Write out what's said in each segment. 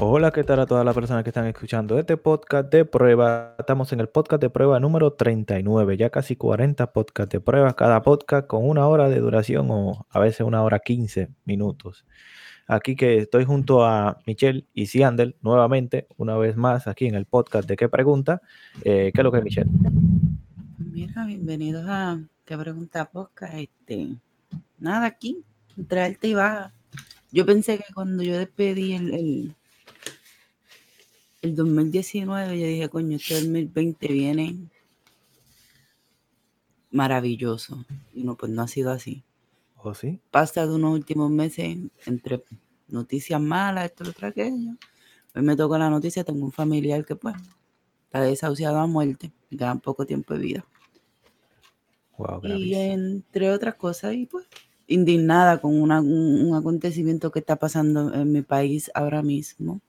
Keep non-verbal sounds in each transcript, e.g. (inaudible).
Hola, ¿qué tal a todas las personas que están escuchando este podcast de prueba? Estamos en el podcast de prueba número 39, ya casi 40 podcasts de prueba, cada podcast con una hora de duración o a veces una hora 15 minutos. Aquí que estoy junto a Michelle y Siandel nuevamente, una vez más aquí en el podcast de ¿Qué pregunta? Eh, ¿Qué es lo que es Michelle? Mira, bienvenidos a ¿Qué pregunta podcast? Este, nada aquí, entre alta y baja. Yo pensé que cuando yo despedí el, el, el 2019, yo dije, coño, este 2020 viene maravilloso. Y no, pues no ha sido así. ¿O sí? Pasa de unos últimos meses entre noticias malas, esto, lo otro, aquello. Hoy me toca la noticia, tengo un familiar que pues está desahuciado a muerte, y queda poco tiempo de vida. Wow, Y entre otras cosas, y pues indignada con una- un, un acontecimiento que está pasando en mi país ahora mismo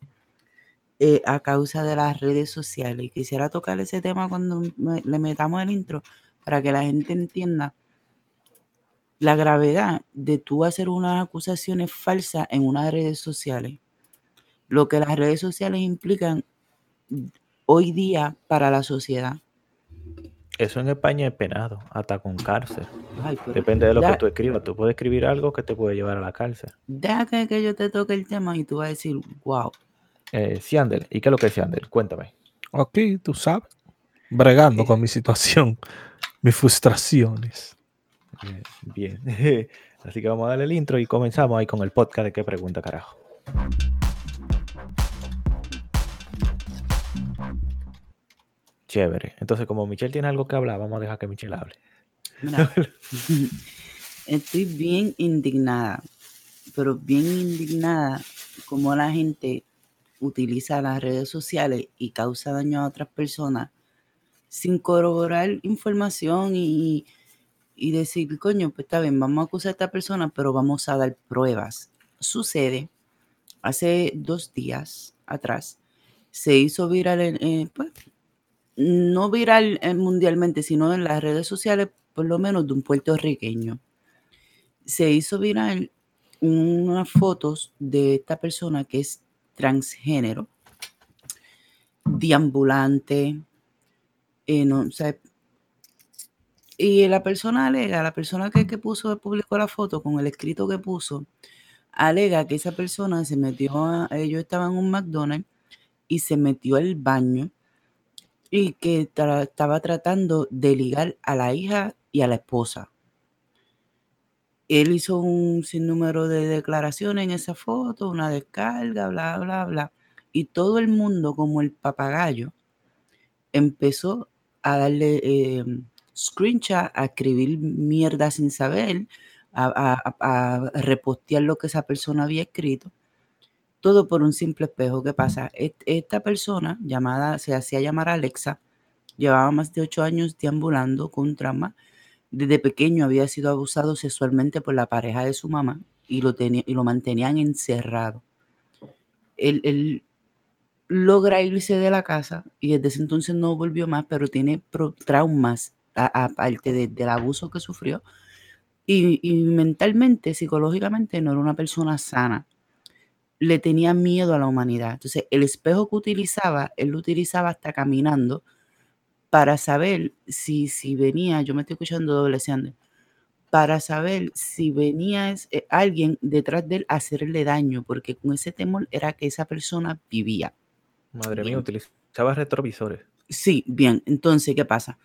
eh, a causa de las redes sociales. Y quisiera tocar ese tema cuando me- le metamos el intro para que la gente entienda la gravedad de tú hacer unas acusaciones falsas en unas redes sociales. Lo que las redes sociales implican hoy día para la sociedad. Eso en España es penado, hasta con cárcel. Ay, Depende de lo que tú escribas. Tú puedes escribir algo que te puede llevar a la cárcel. deja que, que yo te toque el tema y tú vas a decir, wow. Eh, Siandel, ¿y qué es lo que es Siandel? Cuéntame. Aquí, tú sabes, bregando con mi situación, (laughs) mis frustraciones. Bien, bien. (laughs) Así que vamos a darle el intro y comenzamos ahí con el podcast de qué pregunta, carajo. Chévere. Entonces, como Michelle tiene algo que hablar, vamos a dejar que Michelle hable. Mira, (laughs) estoy bien indignada, pero bien indignada como la gente utiliza las redes sociales y causa daño a otras personas sin corroborar información y, y decir, coño, pues está bien, vamos a acusar a esta persona, pero vamos a dar pruebas. Sucede, hace dos días atrás, se hizo viral, eh, pues, no viral eh, mundialmente, sino en las redes sociales, por lo menos de un puertorriqueño. Se hizo viral unas fotos de esta persona que es transgénero, deambulante, eh, no, o y la persona alega, la persona que, que puso, publicó la foto con el escrito que puso, alega que esa persona se metió a, ellos estaban en un McDonald's y se metió al baño y que estaba tratando de ligar a la hija y a la esposa. Él hizo un sinnúmero de declaraciones en esa foto, una descarga, bla, bla, bla. Y todo el mundo, como el papagayo, empezó a darle eh, screenshot, a escribir mierda sin saber, a, repostear lo que esa persona había escrito. Todo por un simple espejo. ¿Qué pasa? Et- Esta persona, llamada, se hacía llamar Alexa, llevaba más de ocho años deambulando con trauma. Desde pequeño había sido abusado sexualmente por la pareja de su mamá y lo, tenía, y lo mantenían encerrado. Él, logra irse de la casa y desde ese entonces no volvió más, pero tiene traumas aparte de- del abuso que sufrió. Y, y mentalmente, psicológicamente, no era una persona sana. Le tenía miedo a la humanidad. Entonces, el espejo que utilizaba, él lo utilizaba hasta caminando para saber si, si venía, yo me estoy escuchando doble Sander, para saber si venía eh, alguien detrás de él a hacerle daño, porque con ese temor era que esa persona vivía. Madre mía, Bien. utilizaba retrovisores. Sí, bien. Entonces, ¿qué pasa?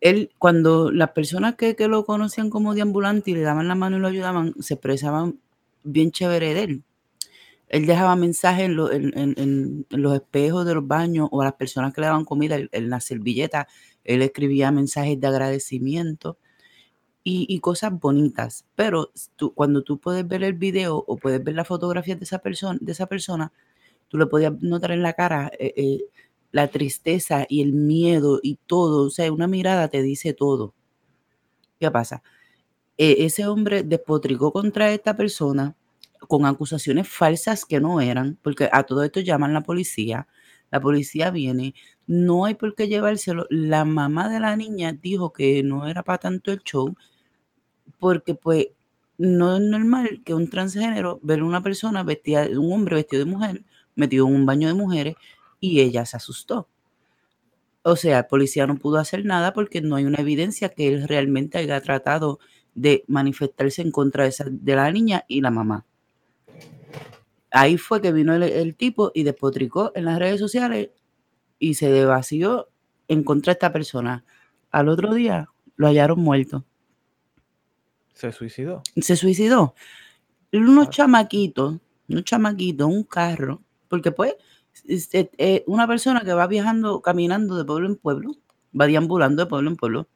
Él, cuando las personas que, que lo conocían como deambulante y le daban la mano y lo ayudaban, se expresaban bien chévere de él. Él dejaba mensajes en, lo- en- en- en- en los espejos de los baños o a las personas que le daban comida en, la servilleta. Él escribía mensajes de agradecimiento y, cosas bonitas. Pero tú- cuando tú puedes ver el video o puedes ver la fotografía de esa persona, de esa persona, tú le podías notar en la cara eh, eh, la tristeza y el miedo y todo. O sea, una mirada te dice todo. ¿Qué pasa? Eh, ese hombre despotricó contra esta persona con acusaciones falsas que no eran, porque a todo esto llaman la policía. La policía viene, no hay por qué llevárselo. La mamá de la niña dijo que no era para tanto el show, porque pues no es normal que un transgénero ver una persona vestida, un hombre vestido de mujer, metido en un baño de mujeres, y ella se asustó. O sea, el policía no pudo hacer nada porque no hay una evidencia que él realmente haya tratado de manifestarse en contra de, esa- de la niña y la mamá. Ahí fue que vino el, el tipo y despotricó en las redes sociales y se devació en contra de esta persona. Al otro día lo hallaron muerto. Se suicidó. Se suicidó. Unos Ah. chamaquitos, unos chamaquitos, un carro, porque pues es- es- es una persona que va viajando, caminando de pueblo en pueblo, va deambulando de pueblo en pueblo.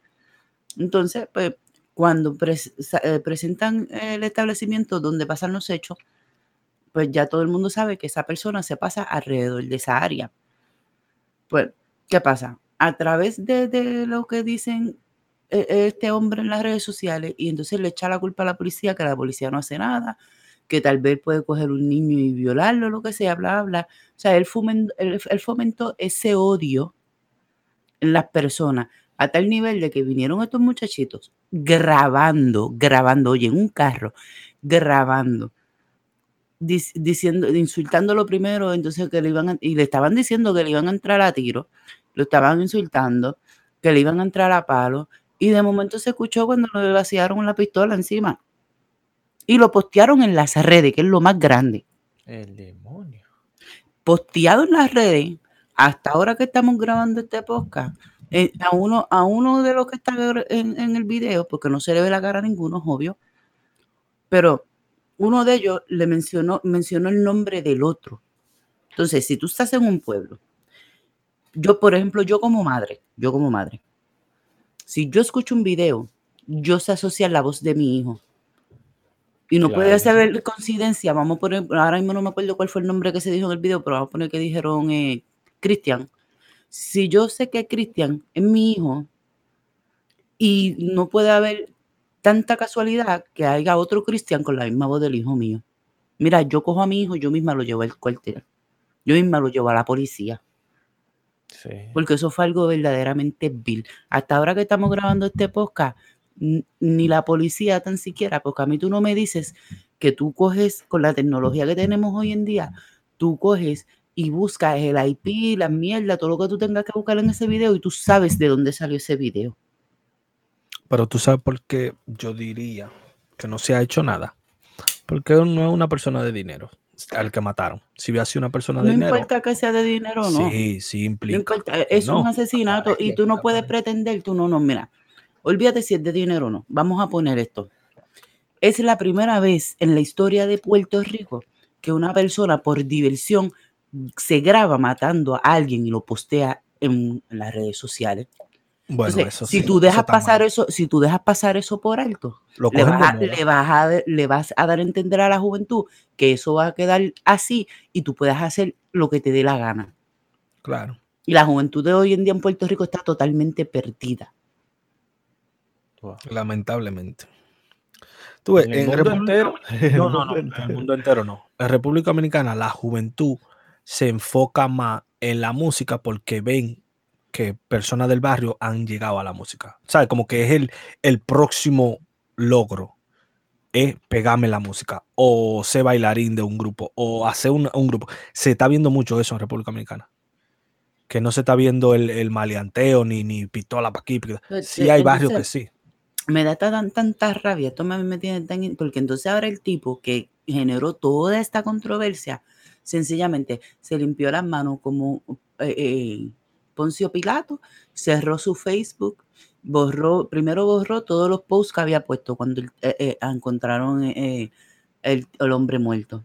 Entonces, pues cuando eh, presentan el establecimiento donde pasan los hechos, pues ya todo el mundo sabe que esa persona se pasa alrededor de esa área. Pues, ¿qué pasa? A través de, lo que dicen eh, este hombre en las redes sociales, y entonces le echa la culpa a la policía, que la policía no hace nada, que tal vez puede coger un niño y violarlo, lo que sea, bla, bla, bla. O sea, él, fomen- él- fomentó ese odio en las personas a tal nivel de que vinieron estos muchachitos grabando, grabando, oye, en un carro, grabando, diciendo, insultándolo primero, entonces que le iban a- y le estaban diciendo que le iban a entrar a tiro, lo estaban insultando, que le iban a entrar a palo, y de momento se escuchó cuando le vaciaron la pistola encima. Y lo postearon en las redes, que es lo más grande. El demonio. Posteado en las redes, hasta ahora que estamos grabando este podcast, eh, a, uno, a uno de los que está en, en el video, porque no se le ve la cara a ninguno, es obvio, pero uno de ellos le mencionó, mencionó el nombre del otro. Entonces, si tú estás en un pueblo, yo, por ejemplo, yo como madre, yo como madre, si yo escucho un video, yo sé asociar la voz de mi hijo. Y no puede ser coincidencia, vamos a poner, ahora mismo no me acuerdo cuál fue el nombre que se dijo en el video, pero vamos a poner que dijeron eh, Cristian. Si yo sé que Cristian es mi hijo y no puede haber tanta casualidad que haya otro Cristian con la misma voz del hijo mío. Mira, yo cojo a mi hijo, yo misma lo llevo al cuartel. Yo misma lo llevo a la policía. Sí. Porque eso fue algo verdaderamente vil. Hasta ahora que estamos grabando este podcast, ni la policía tan siquiera, porque a mí tú no me dices que tú coges con la tecnología que tenemos hoy en día, tú coges y buscas el IP, la mierda, todo lo que tú tengas que buscar en ese video y tú sabes de dónde salió ese video. Pero tú sabes por qué yo diría que no se ha hecho nada. Porque no es una persona de dinero al que mataron. Si hubiera sido una persona de No dinero, importa que sea de dinero o no. sí, sí No implica. importa, es un no. asesinato y tú no puedes pretender, tú no, no, mira, olvídate si es de dinero o no. Vamos a poner esto. Es la primera vez en la historia de Puerto Rico que una persona por diversión se graba matando a alguien y lo postea en, en las redes sociales. Bueno, Entonces, eso si sí, tú dejas pasar mal. eso, si tú dejas pasar eso por alto, Lo le vas, a, moda. le, vas a, le vas a dar a entender a la juventud que eso va a quedar así y tú puedes hacer lo que te dé la gana. Claro. Y la juventud de hoy en día en Puerto Rico está totalmente perdida. Lamentablemente. Tú ves, En el en mundo entero. En No. En entero. el mundo entero no. En República Dominicana, la juventud se enfoca más en la música porque ven que personas del barrio han llegado a la música. ¿Sabes? Como que es el, el próximo logro. Es pegarme la música. O ser bailarín de un grupo. O hacer un, un grupo. Se está viendo mucho eso en República Dominicana. Que no se está viendo el, el maleanteo ni, ni pistola para aquí. Sí hay barrios que sí. Me da tan, tanta rabia, esto me, me tiene tan... in- Porque entonces ahora el tipo que generó toda esta controversia, sencillamente se limpió las manos como eh, eh, Poncio Pilato, cerró su Facebook, borró, primero borró todos los posts que había puesto cuando eh, eh, encontraron eh, eh, el, el hombre muerto.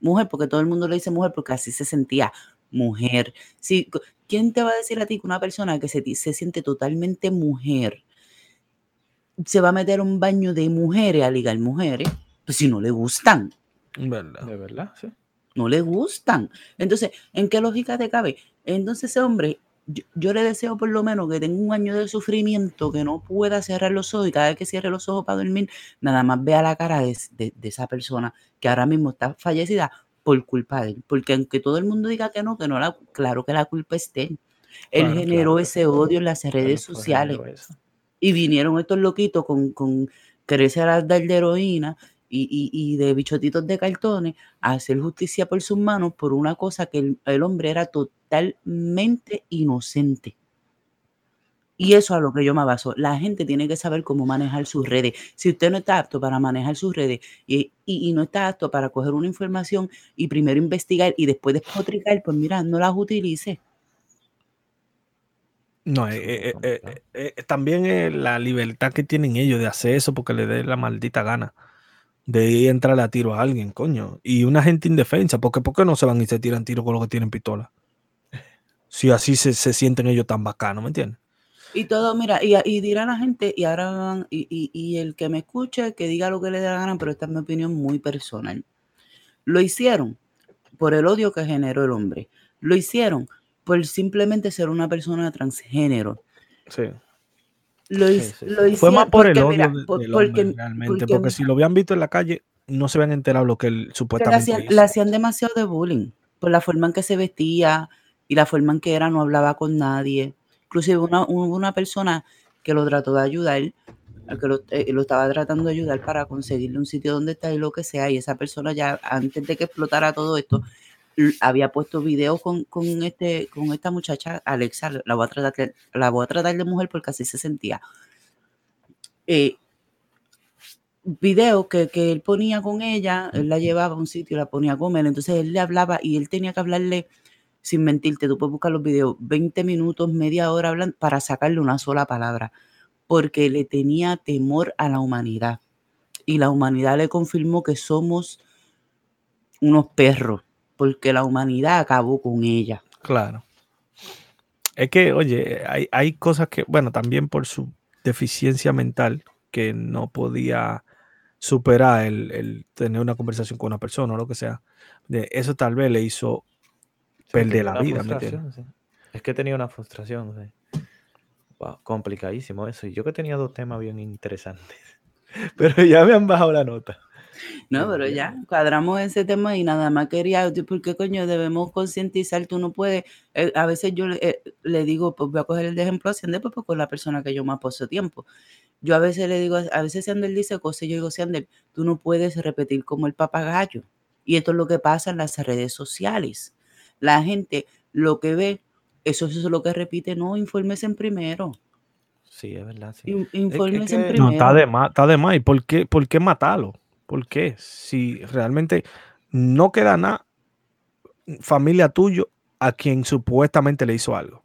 Mujer, porque todo el mundo le dice mujer porque así se sentía mujer. Sí, co- ¿Quién te va a decir a ti que una persona que se, se siente totalmente mujer se va a meter a un baño de mujeres a ligar mujeres? Pues si no le gustan, ¿Verdad? De verdad, sí. no le gustan. Entonces, ¿en qué lógica te cabe? Entonces ese hombre, yo, yo le deseo por lo menos que tenga un año de sufrimiento, que no pueda cerrar los ojos y cada vez que cierre los ojos para dormir, nada más vea la cara de, de- de esa persona que ahora mismo está fallecida por culpa de él. Porque aunque todo el mundo diga que no, que no, la, claro que la culpa es de él. Generó claro. ese odio en las redes sociales y vinieron estos loquitos con, con quererse dar de heroína y, de bichotitos de cartones a hacer justicia por sus manos por una cosa que el, hombre era totalmente inocente. Y eso a lo que yo me baso. La gente tiene que saber cómo manejar sus redes. Si usted no está apto para manejar sus redes y, no está apto para coger una información y primero investigar y después despotricar, pues mira, no las utilice. No, eh, eh, eh, eh, eh, también eh, la libertad que tienen ellos de hacer eso porque les dé la maldita gana de ir a entrar a tiro a alguien, coño. Y una gente indefensa, porque ¿por qué no se van y se tiran tiro con los que tienen pistola? Si así se, se sienten ellos tan bacanos, ¿me entiendes? Y todo, mira, y, y dirá la gente, y ahora van- y, y- y el que me escuche, que diga lo que le dé la gana, pero esta es mi opinión muy personal. Lo hicieron por el odio que generó el hombre. Lo hicieron por simplemente ser una persona transgénero. Sí. Lo, Sí, hic- sí, lo sí. Fue más hicieron por el porque, odio mira, de- por- del porque, hombre realmente, porque, porque si lo habían visto en la calle, no se habían enterado lo que él le supuestamente hacían, hizo. le hacían demasiado de bullying por la forma en que se vestía y la forma en que era, no hablaba con nadie. Inclusive una, hubo una persona que lo trató de ayudar, al que lo, eh, lo estaba tratando de ayudar para conseguirle un sitio donde está y lo que sea, y esa persona ya antes de que explotara todo esto, había puesto videos con, con, este, con esta muchacha, Alexa, la voy, a tratar, de- la voy a tratar de mujer porque así se sentía. Eh, video que, que él ponía con ella, él la llevaba a un sitio, la ponía a comer, entonces él le hablaba y él tenía que hablarle, sin mentirte, tú puedes buscar los videos, 20 minutos, media hora hablando para sacarle una sola palabra, porque le tenía temor a la humanidad. Y la humanidad le confirmó que somos unos perros, porque la humanidad acabó con ella. Claro. Es que, oye, hay, hay cosas que, bueno, también por su deficiencia mental, que no podía superar el, el tener una conversación con una persona o lo que sea. De eso tal vez le hizo perder la vida. Es que tenía una frustración. sí. Wow, complicadísimo eso. Y yo que tenía dos temas bien interesantes. (laughs) Pero ya me han bajado la nota. No, Pero ya, cuadramos ese tema y nada más quería, ¿por qué coño debemos concientizar? Tú no puedes, eh, a veces yo le, eh, le digo, pues voy a coger el de ejemplo a Sander, pues, pues, con la persona que yo más paso tiempo. Yo a veces le digo, a veces Sander dice cosas y yo digo, Sander, tú no puedes repetir como el papagayo. Y esto es lo que pasa en las redes sociales. La gente lo que ve, eso, eso es lo que repite, no, infórmese en primero. Sí, es verdad. Sí. in- Infórmese en que- primero. No, está de más, está de más. ¿Y por qué, por qué matarlo? ¿Por qué? Si realmente no queda nada, familia tuyo a quien supuestamente le hizo algo.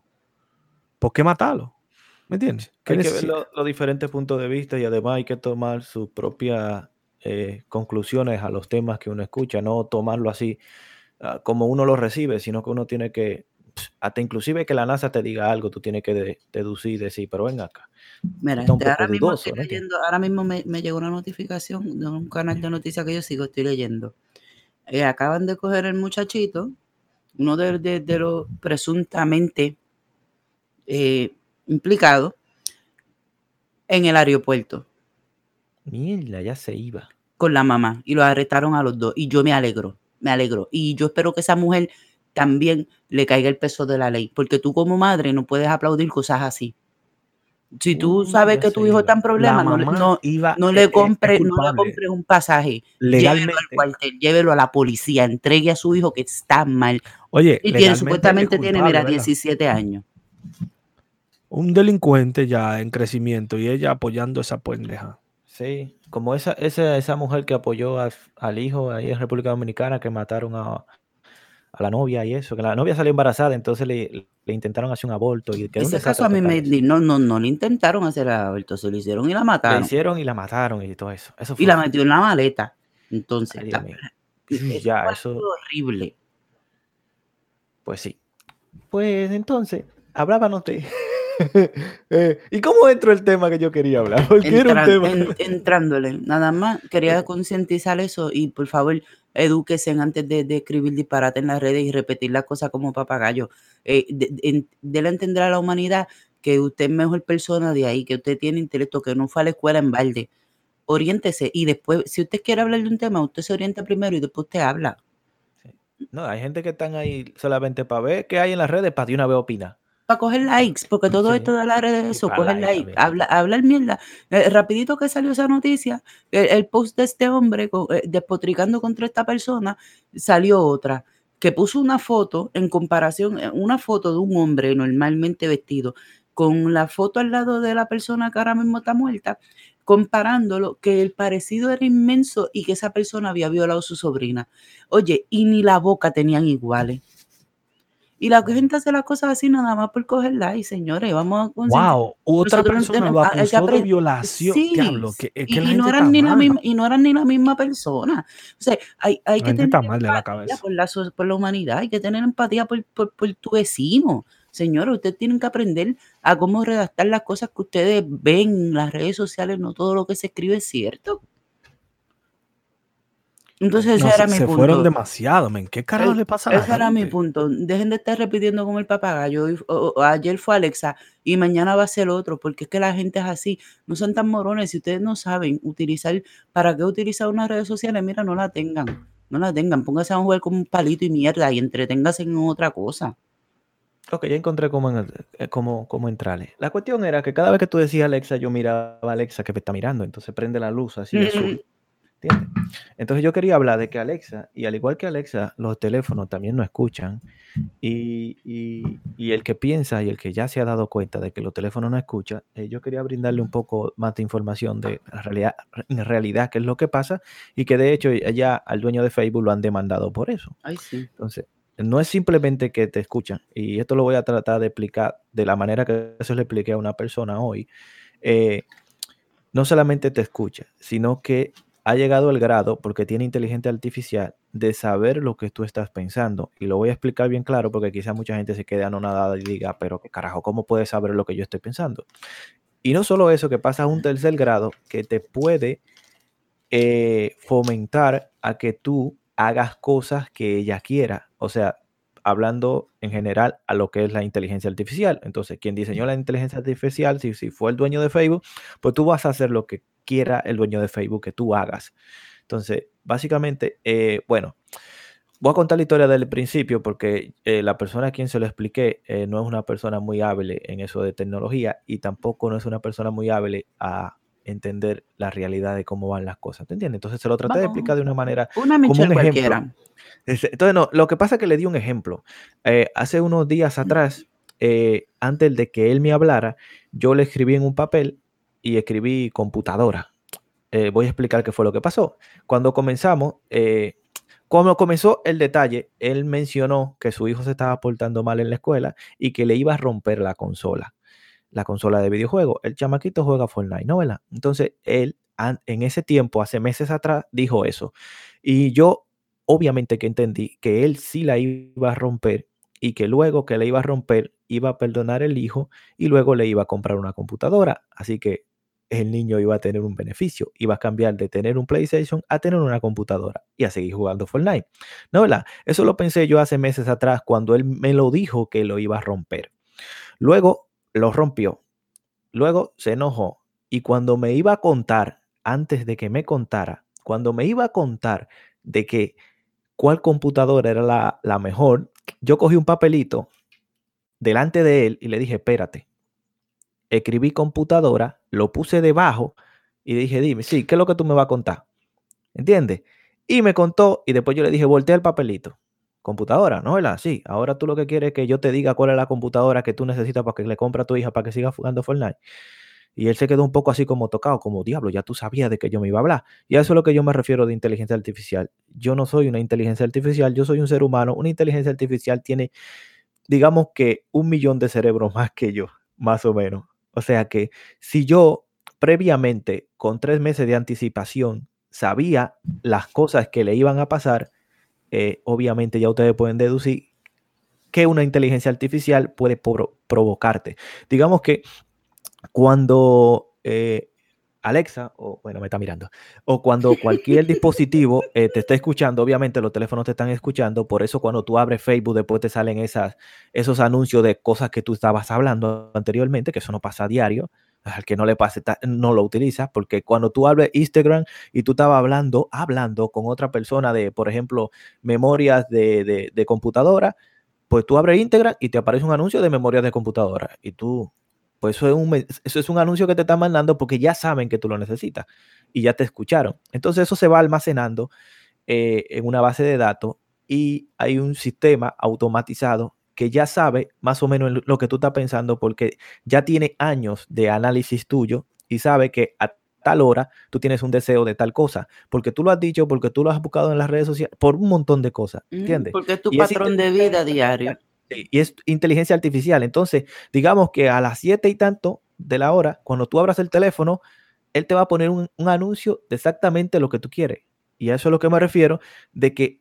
¿Por qué matarlo? ¿Me entiendes? ¿Qué Hay que ver lo- los diferentes puntos de vista y además hay que tomar sus propias eh, conclusiones a los temas que uno escucha, no tomarlo así ah, como uno lo recibe, sino que uno tiene que, hasta inclusive que la NASA te diga algo, tú tienes que de- deducir y decir, pero ven acá. Mira, Está un este, ahora mismo leyendo, ahora mismo me, me llegó una notificación de un canal de noticias que yo sigo, estoy leyendo. Eh, acaban de coger el muchachito, uno de, de- de los presuntamente eh, implicados, en el aeropuerto Mierda, ya se iba. con la mamá y los arrestaron a los dos. Y yo me alegro, me alegro. Y yo espero que esa mujer también le caiga el peso de la ley, porque tú como madre no puedes aplaudir cosas así. Si tú sabes que tu hijo está en problemas, no, le- mamá no, iba, no eh, le eh, es compre, no le culpable. compre un pasaje. Llévelo al cuartel, llévelo a la policía, entregue a su hijo que está mal. Oye, Y tiene, supuestamente es tiene, mira, ¿verdad? 17 años. Un delincuente ya en crecimiento y ella apoyando esa pendeja. Sí, como esa, esa, esa mujer que apoyó al, al hijo ahí en República Dominicana que mataron a, a la novia y eso, que la novia salió embarazada, entonces le, le intentaron hacer un aborto y quedó Ese caso a mí me no, no, no le intentaron hacer aborto, se lo hicieron y la Le mataron. hicieron y la mataron y todo eso. Eso Y fue la metió en la maleta. Entonces, Ay, (laughs) eso Ya, fue eso, horrible. pues sí. Pues entonces, hablábamos de... (laughs) Eh, ¿Y cómo entró el tema que yo quería hablar? (laughs) Porque era un Entran- tema... en- entrándole, nada más quería concientizar eso y por favor edúquese antes de, escribir disparate en las redes y repetir las cosas como papagayo. Eh, de- entender a la humanidad que usted es mejor persona de ahí, que usted tiene intelecto, que no fue a la escuela en balde. Oriéntese y después, si usted quiere hablar de un tema, usted se orienta primero y después usted habla. No, hay gente que están ahí solamente para ver qué hay en las redes para de una vez opinar. Para coger likes, porque todo Sí. esto de las redes, eso, coger like like, también. habla, hablar mierda. Eh, rapidito que salió esa noticia, el, el post de este hombre eh, despotricando contra esta persona, salió otra, que puso una foto en comparación, eh, una foto de un hombre normalmente vestido, con la foto al lado de la persona que ahora mismo está muerta, comparándolo, que el parecido era inmenso y que esa persona había violado a su sobrina. Oye, y ni la boca tenían iguales. Y la gente hace las cosas así nada más por coger like, señores. Vamos a Wow, otra persona lo que acusó de violación. Sí, Diablo, que, que y, y no eran ni la misma, y no eran ni la misma persona. O sea, hay, hay que tener mal de la empatía cabeza. por la, so- por la humanidad, hay que tener empatía por, por- por tu vecino. Señores, ustedes tienen que aprender a cómo redactar las cosas que ustedes ven en las redes sociales. No todo lo que se escribe es cierto. Entonces, ese No, era se, mi se punto. fueron demasiado, men. ¿Qué carajo El- le pasa a la Ese era mi punto. Dejen de estar repitiendo como el papagayo. Hoy- o- o- ayer fue Alexa y mañana va a ser otro, porque es que la gente es así. No son tan morones. Si ustedes no saben utilizar, ¿para qué utilizar unas redes sociales? Mira, no la tengan. No la tengan. Pónganse a jugar con un palito y mierda y entreténganse en otra cosa. Ok, ya encontré cómo, en- eh, cómo, cómo entrarle. La cuestión era que cada vez que tú decías Alexa, yo miraba a Alexa que me está mirando, entonces prende la luz así azul. (laughs) ¿Entiendes? Entonces yo quería hablar de que Alexa, y al igual que Alexa, los teléfonos también no escuchan. Y, y- y el que piensa y el que ya se ha dado cuenta de que los teléfonos no escuchan, eh, yo quería brindarle un poco más de información de la realidad, en realidad qué es lo que pasa y que de hecho ya al dueño de Facebook lo han demandado por eso. Ay, sí. Entonces, no es simplemente que te escuchan, y esto lo voy a tratar de explicar de la manera que se le expliqué a una persona hoy. eh, no solamente te escucha, sino que ha llegado el grado, porque tiene inteligencia artificial, de saber lo que tú estás pensando. Y lo voy a explicar bien claro, porque quizá mucha gente se quede anonadada y diga, pero qué carajo, ¿cómo puedes saber lo que yo estoy pensando? Y no solo eso, que pasa a un tercer grado que te puede eh, fomentar a que tú hagas cosas que ella quiera. O sea, hablando en general a lo que es la inteligencia artificial. Entonces, quien diseñó la inteligencia artificial, si, si fue el dueño de Facebook, pues tú vas a hacer lo que quiera el dueño de Facebook que tú hagas. Entonces, básicamente, eh, bueno, voy a contar la historia del principio porque eh, la persona a quien se lo expliqué eh, no es una persona muy hábil en eso de tecnología y tampoco no es una persona muy hábil a entender la realidad de cómo van las cosas. ¿Te entiendes? Entonces se lo traté de explicar de una manera Una como un ejemplo. cualquiera. Ese- Entonces, no, lo que pasa es que le di un ejemplo. Eh, hace unos días atrás, eh, antes de que él me hablara, yo le escribí en un papel y escribí computadora. Eh, voy a explicar qué fue lo que pasó. Cuando comenzamos, cuando comenzó el detalle, él mencionó que su hijo se estaba portando mal en la escuela y que le iba a romper la consola, la consola de videojuegos. El chamaquito juega Fortnite, ¿no? ¿verdad? Entonces, él en ese tiempo, hace meses atrás, dijo eso. Y yo obviamente que entendí que él sí la iba a romper y que luego que le iba a romper iba a perdonar el hijo y luego le iba a comprar una computadora. Así que el niño iba a tener un beneficio, iba a cambiar de tener un PlayStation a tener una computadora y a seguir jugando Fortnite. ¿No? Eso lo pensé yo hace meses atrás cuando él me lo dijo que lo iba a romper. Luego lo rompió. Luego se enojó y cuando me iba a contar, antes de que me contara, cuando me iba a contar de que cuál computadora era la, la mejor, yo cogí un papelito delante de él y le dije, espérate. Escribí computadora, lo puse debajo y dije, dime, sí, ¿qué es lo que tú me vas a contar? ¿Entiendes? Y me contó y después yo le dije, voltea el papelito. Computadora, ¿no? ¿verdad? Sí, ahora tú lo que quieres es que yo te diga cuál es la computadora que tú necesitas para que le compre a tu hija para que siga jugando Fortnite. Y él se quedó un poco así como tocado, como diablo, ya tú sabías de que yo me iba a hablar. Y a eso es lo que yo me refiero de inteligencia artificial. Yo no soy una inteligencia artificial, yo soy un ser humano. Una inteligencia artificial tiene, digamos que, un millón de cerebros (laughs) más que yo, más o menos. O sea que si yo previamente, con tres meses de anticipación, sabía las cosas que le iban a pasar, eh, obviamente ya ustedes pueden deducir que una inteligencia artificial puede pro- provocarte. Digamos que cuando eh, Alexa, o bueno, me está mirando, o cuando cualquier (laughs) dispositivo eh, te está escuchando, obviamente los teléfonos te están escuchando, por eso cuando tú abres Facebook después te salen esas, esos anuncios de cosas que tú estabas hablando anteriormente, que eso no pasa a diario, al que no le pase, no lo utilizas, porque cuando tú abres Instagram y tú estabas hablando, hablando con otra persona de, por ejemplo, memorias de, de- computadora, pues tú abres íntegra y te aparece un anuncio de memoria de computadora. Y tú, pues eso es, un, eso es un anuncio que te están mandando porque ya saben que tú lo necesitas y ya te escucharon. Entonces eso se va almacenando eh, en una base de datos y hay un sistema automatizado que ya sabe más o menos lo que tú estás pensando porque ya tiene años de análisis tuyo y sabe que a tal hora tú tienes un deseo de tal cosa, porque tú lo has dicho, porque tú lo has buscado en las redes sociales, por un montón de cosas, ¿entiendes? Porque es tu Y es patrón de vida diario. Y es inteligencia artificial. Entonces, digamos que a las siete y tanto de la hora, cuando tú abras el teléfono, él te va a poner un, un anuncio de exactamente lo que tú quieres. Y a eso es lo que me refiero, de que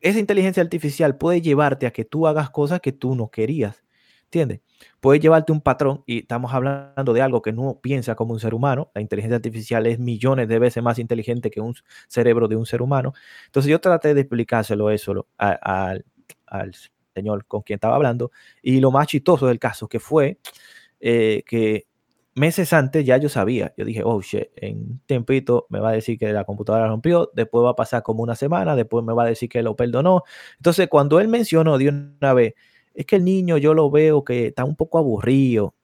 esa inteligencia artificial puede llevarte a que tú hagas cosas que tú no querías. ¿Entiendes? Puede llevarte un patrón y estamos hablando de algo que no piensa como un ser humano. La inteligencia artificial es millones de veces más inteligente que un cerebro de un ser humano. Entonces yo traté de explicárselo eso al señor con quien estaba hablando. Y lo más chistoso del caso que fue eh, que meses antes ya yo sabía, yo dije, oh shit, en un tiempito me va a decir que la computadora rompió, después va a pasar como una semana, después me va a decir que lo perdonó. Entonces cuando él mencionó de una vez, es que el niño yo lo veo que está un poco aburrido.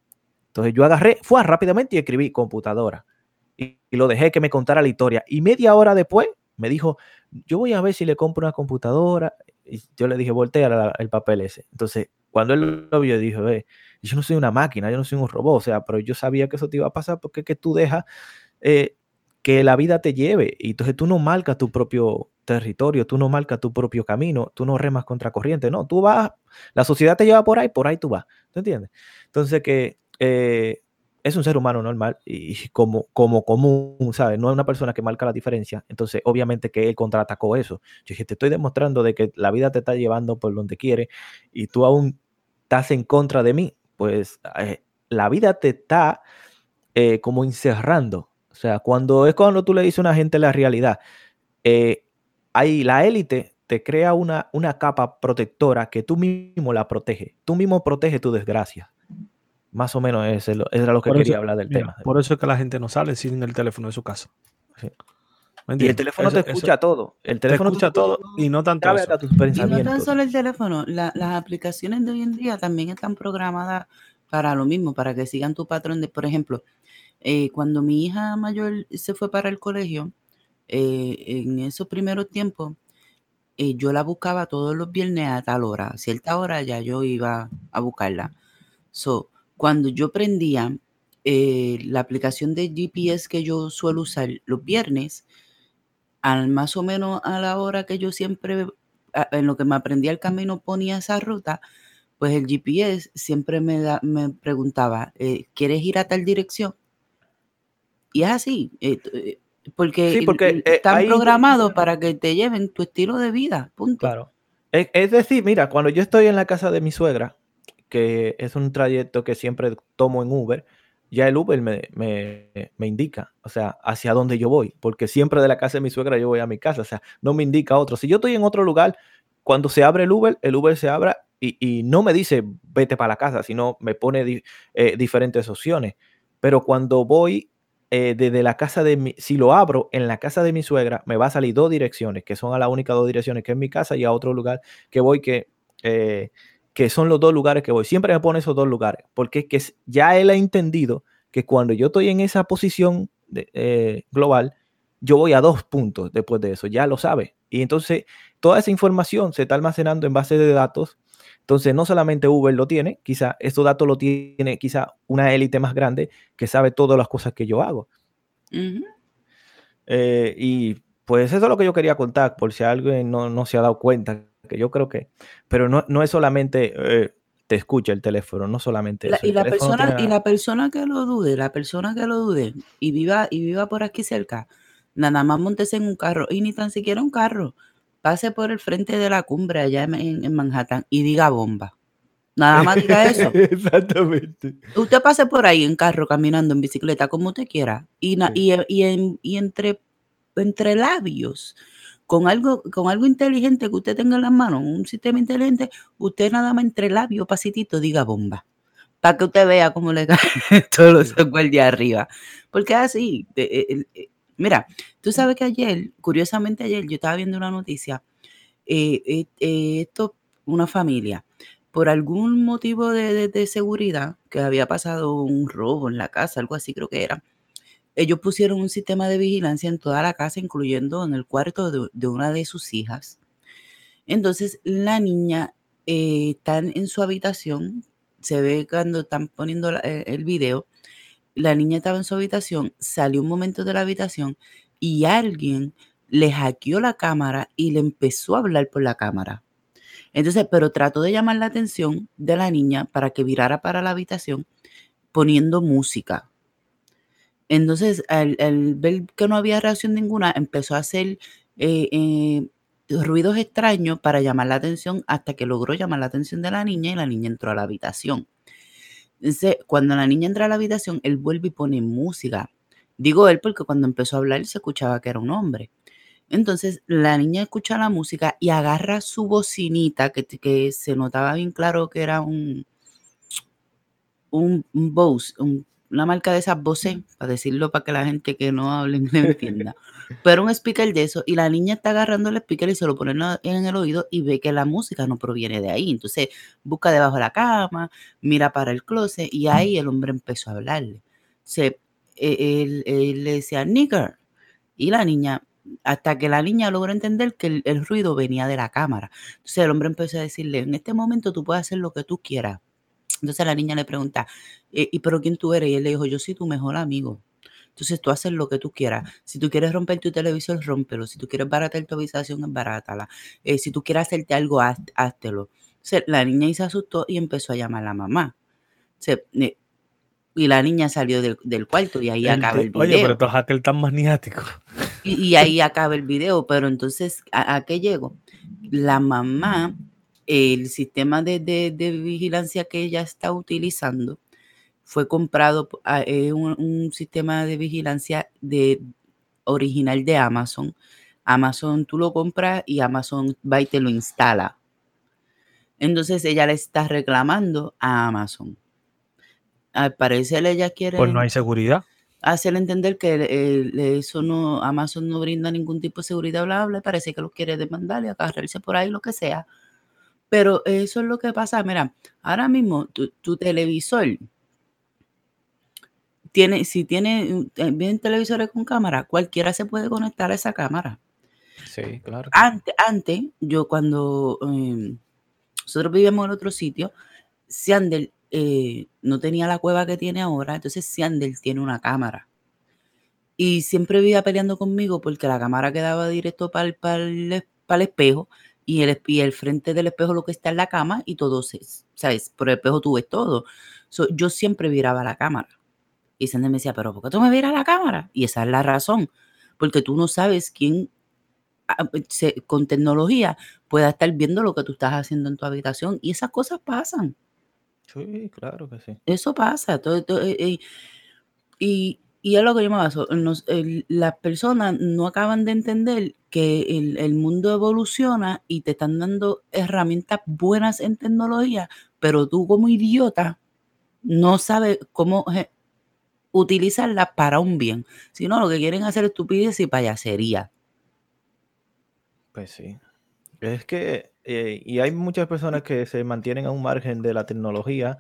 Entonces yo agarré, fue rápidamente y escribí computadora. Y, lo dejé que me contara la historia. Y media hora después me dijo, yo voy a ver si le compro una computadora. Y yo le dije, voltea el papel ese. Entonces, cuando él lo vio, dijo, ve, yo no soy una máquina, yo no soy un robot, o sea, pero yo sabía que eso te iba a pasar porque es que tú dejas eh, que la vida te lleve. Y entonces tú no marcas tu propio territorio, tú no marcas tu propio camino, tú no remas contra corriente, no, tú vas, la sociedad te lleva por ahí, por ahí tú vas, ¿tú entiendes? Entonces que eh, es un ser humano normal y como, como común, ¿sabes? No es una persona que marca la diferencia. Entonces, obviamente que él contraatacó eso. Yo dije, te estoy demostrando de que la vida te está llevando por donde quiere y tú aún estás en contra de mí. Pues eh, la vida te está eh, como encerrando. O sea, cuando es cuando tú le dices a una gente la realidad, eh, hay la élite te crea una, una capa protectora que tú mismo la protege. Tú mismo proteges tu desgracia. Más o menos ese lo- era lo que Por quería eso- hablar del mira, tema. Por eso es que la gente no sale sin el teléfono de su casa. Sí. ¿Me Y el teléfono Eso- te eso- escucha todo. El te teléfono escucha todo y no tanto eso. hasta tus Y no tan solo el teléfono, la- las aplicaciones de hoy en día también están programadas para lo mismo, para que sigan tu patrón de, por ejemplo, eh, cuando mi hija mayor se fue para el colegio, eh, en esos primeros tiempos, eh, yo la buscaba todos los viernes a tal hora, a cierta hora ya yo iba a buscarla. So, cuando yo prendía eh, la aplicación de GPS que yo suelo usar los viernes, al más o menos a la hora que yo siempre, en lo que me aprendía el camino, ponía esa ruta, pues el GPS siempre me, da- me preguntaba, eh, ¿quieres ir a tal dirección? Y es así, eh, eh, porque, Sí, porque, eh, están hay programados para que te lleven tu estilo de vida, punto. Claro. Es, es decir, mira, cuando yo estoy en la casa de mi suegra, que es un trayecto que siempre tomo en Uber, ya el Uber me, me- me indica, o sea, hacia dónde yo voy, porque siempre de la casa de mi suegra yo voy a mi casa, o sea, no me indica otro. Si yo estoy en otro lugar, cuando se abre el Uber, el Uber se abra y, y no me dice vete para la casa, sino me pone eh, diferentes opciones. Pero cuando voy eh, desde la casa de mi, si lo abro en la casa de mi suegra, me va a salir dos direcciones, que son a las únicas dos direcciones, que es mi casa y a otro lugar que voy, que, eh, que son los dos lugares que voy. Siempre me pone esos dos lugares, porque es que ya él ha entendido que cuando yo estoy en esa posición de- eh, global, yo voy a dos puntos después de eso, ya lo sabe. Y entonces toda esa información se está almacenando en base de datos. Entonces no solamente Uber lo tiene, quizá estos datos lo tiene quizá una élite más grande que sabe todas las cosas que yo hago. Eh, y pues eso es lo que yo quería contar, por si alguien no, no se ha dado cuenta, que yo creo que, pero no, no es solamente eh, te escucha el teléfono, no solamente La- eso. y la persona tiene y la persona que lo dude, la persona que lo dude y viva y viva por aquí cerca, nada más montese en un carro y ni tan siquiera un carro, pase por el frente de la cumbre allá en, en- en Manhattan y diga bomba. Nada más diga (laughs) eso. Exactamente. Usted pase por ahí en carro, caminando, en bicicleta, como usted quiera, y, na- Sí. y, y en- y entre, entre labios, con algo, con algo inteligente que usted tenga en las manos, un sistema inteligente, usted nada más entre labios, pasitito, diga bomba. Para que usted vea cómo le (laughs) caen todos los de arriba. Porque es así. de- eh, eh, mira, tú sabes que ayer, curiosamente ayer, yo estaba viendo una noticia, eh, eh, eh, esto, una familia, por algún motivo de, de- de seguridad, que había pasado un robo en la casa, algo así creo que era, ellos pusieron un sistema de vigilancia en toda la casa, incluyendo en el cuarto de, una de sus hijas. Entonces la niña eh, está en en su habitación, se ve cuando están poniendo eh, el video, la niña estaba en su habitación, salió un momento de la habitación y alguien le hackeó la cámara y le empezó a hablar por la cámara. Entonces, pero trató de llamar la atención de la niña para que virara para la habitación poniendo música. Entonces, al, ver que no había reacción ninguna, empezó a hacer eh, eh, ruidos extraños para llamar la atención hasta que logró llamar la atención de la niña y la niña entró a la habitación. Cuando la niña entra a la habitación, él vuelve y pone música. Digo él porque cuando empezó a hablar se escuchaba que era un hombre. Entonces, la niña escucha la música y agarra su bocinita, que, que se notaba bien claro que era un, un, un un- una marca de esas Bose, para decirlo para que la gente que no hable (laughs) inglés entienda. Pero un speaker de eso, y la niña está agarrando el speaker y se lo pone en el oído y ve que la música no proviene de ahí. Entonces busca debajo de la cama, mira para el closet y ahí el hombre empezó a hablarle. Se, e- él, él le decía, nigger. Y la niña, hasta que la niña logró entender que el, el ruido venía de la cámara. Entonces el hombre empezó a decirle, en este momento tú puedes hacer lo que tú quieras. Entonces la niña le pregunta, "Eh, ¿y pero quién tú eres? Y él le dijo, yo soy tu mejor amigo. Entonces tú haces lo que tú quieras. Si tú quieres romper tu televisor, rómpelo. Si tú quieres baratar tu habitación, barátala. Eh, si tú quieres hacerte algo, haz- háztelo. Entonces, la niña se asustó y empezó a llamar a la mamá. Eh, y la niña salió del, del cuarto y ahí El acaba el video. Oye, pero estos hackers tan maniáticos. Y, y ahí acaba el video, pero entonces, ¿a, a qué llego? La mamá, el sistema de, de- de vigilancia que ella está utilizando fue comprado, p- a- es un, un sistema de vigilancia de, original de Amazon. Amazon tú lo compras y Amazon va y te lo instala. Entonces ella le está reclamando a Amazon. Al parecer ella quiere Pues no hay seguridad. hacerle entender que el- eso no, Amazon no brinda ningún tipo de seguridad, bla, bla, parece que lo quiere demandar y agarrarse por ahí, lo que sea. Pero eso es lo que pasa. Mira, ahora mismo tu, tu televisor tiene, si tiene, eh, vienen televisores con cámara, cualquiera se puede conectar a esa cámara. Sí, claro. Antes, antes yo cuando eh, nosotros vivíamos en otro sitio, Siandel eh, no tenía la cueva que tiene ahora, entonces Siandel tiene una cámara. Y siempre vivía peleando conmigo porque la cámara quedaba directo para el, para el para el espejo y el, y el frente del espejo lo que está en la cama y todo se, ¿sabes? Por el espejo tú ves todo. So, yo siempre viraba la cámara. Y Siandel me decía, pero ¿por qué tú me viras la cámara? Y esa es la razón, porque tú no sabes quién ah, se- con tecnología pueda estar viendo lo que tú estás haciendo en tu habitación y esas cosas pasan. Sí, claro que sí. Eso pasa. todo- todo, eh, eh, y, y es lo que yo me baso. nos- las personas no acaban de entender que el, el mundo evoluciona y te están dando herramientas buenas en tecnología, pero tú como idiota no sabes cómo eh, utilizarla para un bien. Sino lo que quieren hacer es estupidez y payasería. Pues sí. Es que, eh, y hay muchas personas que se mantienen a un margen de la tecnología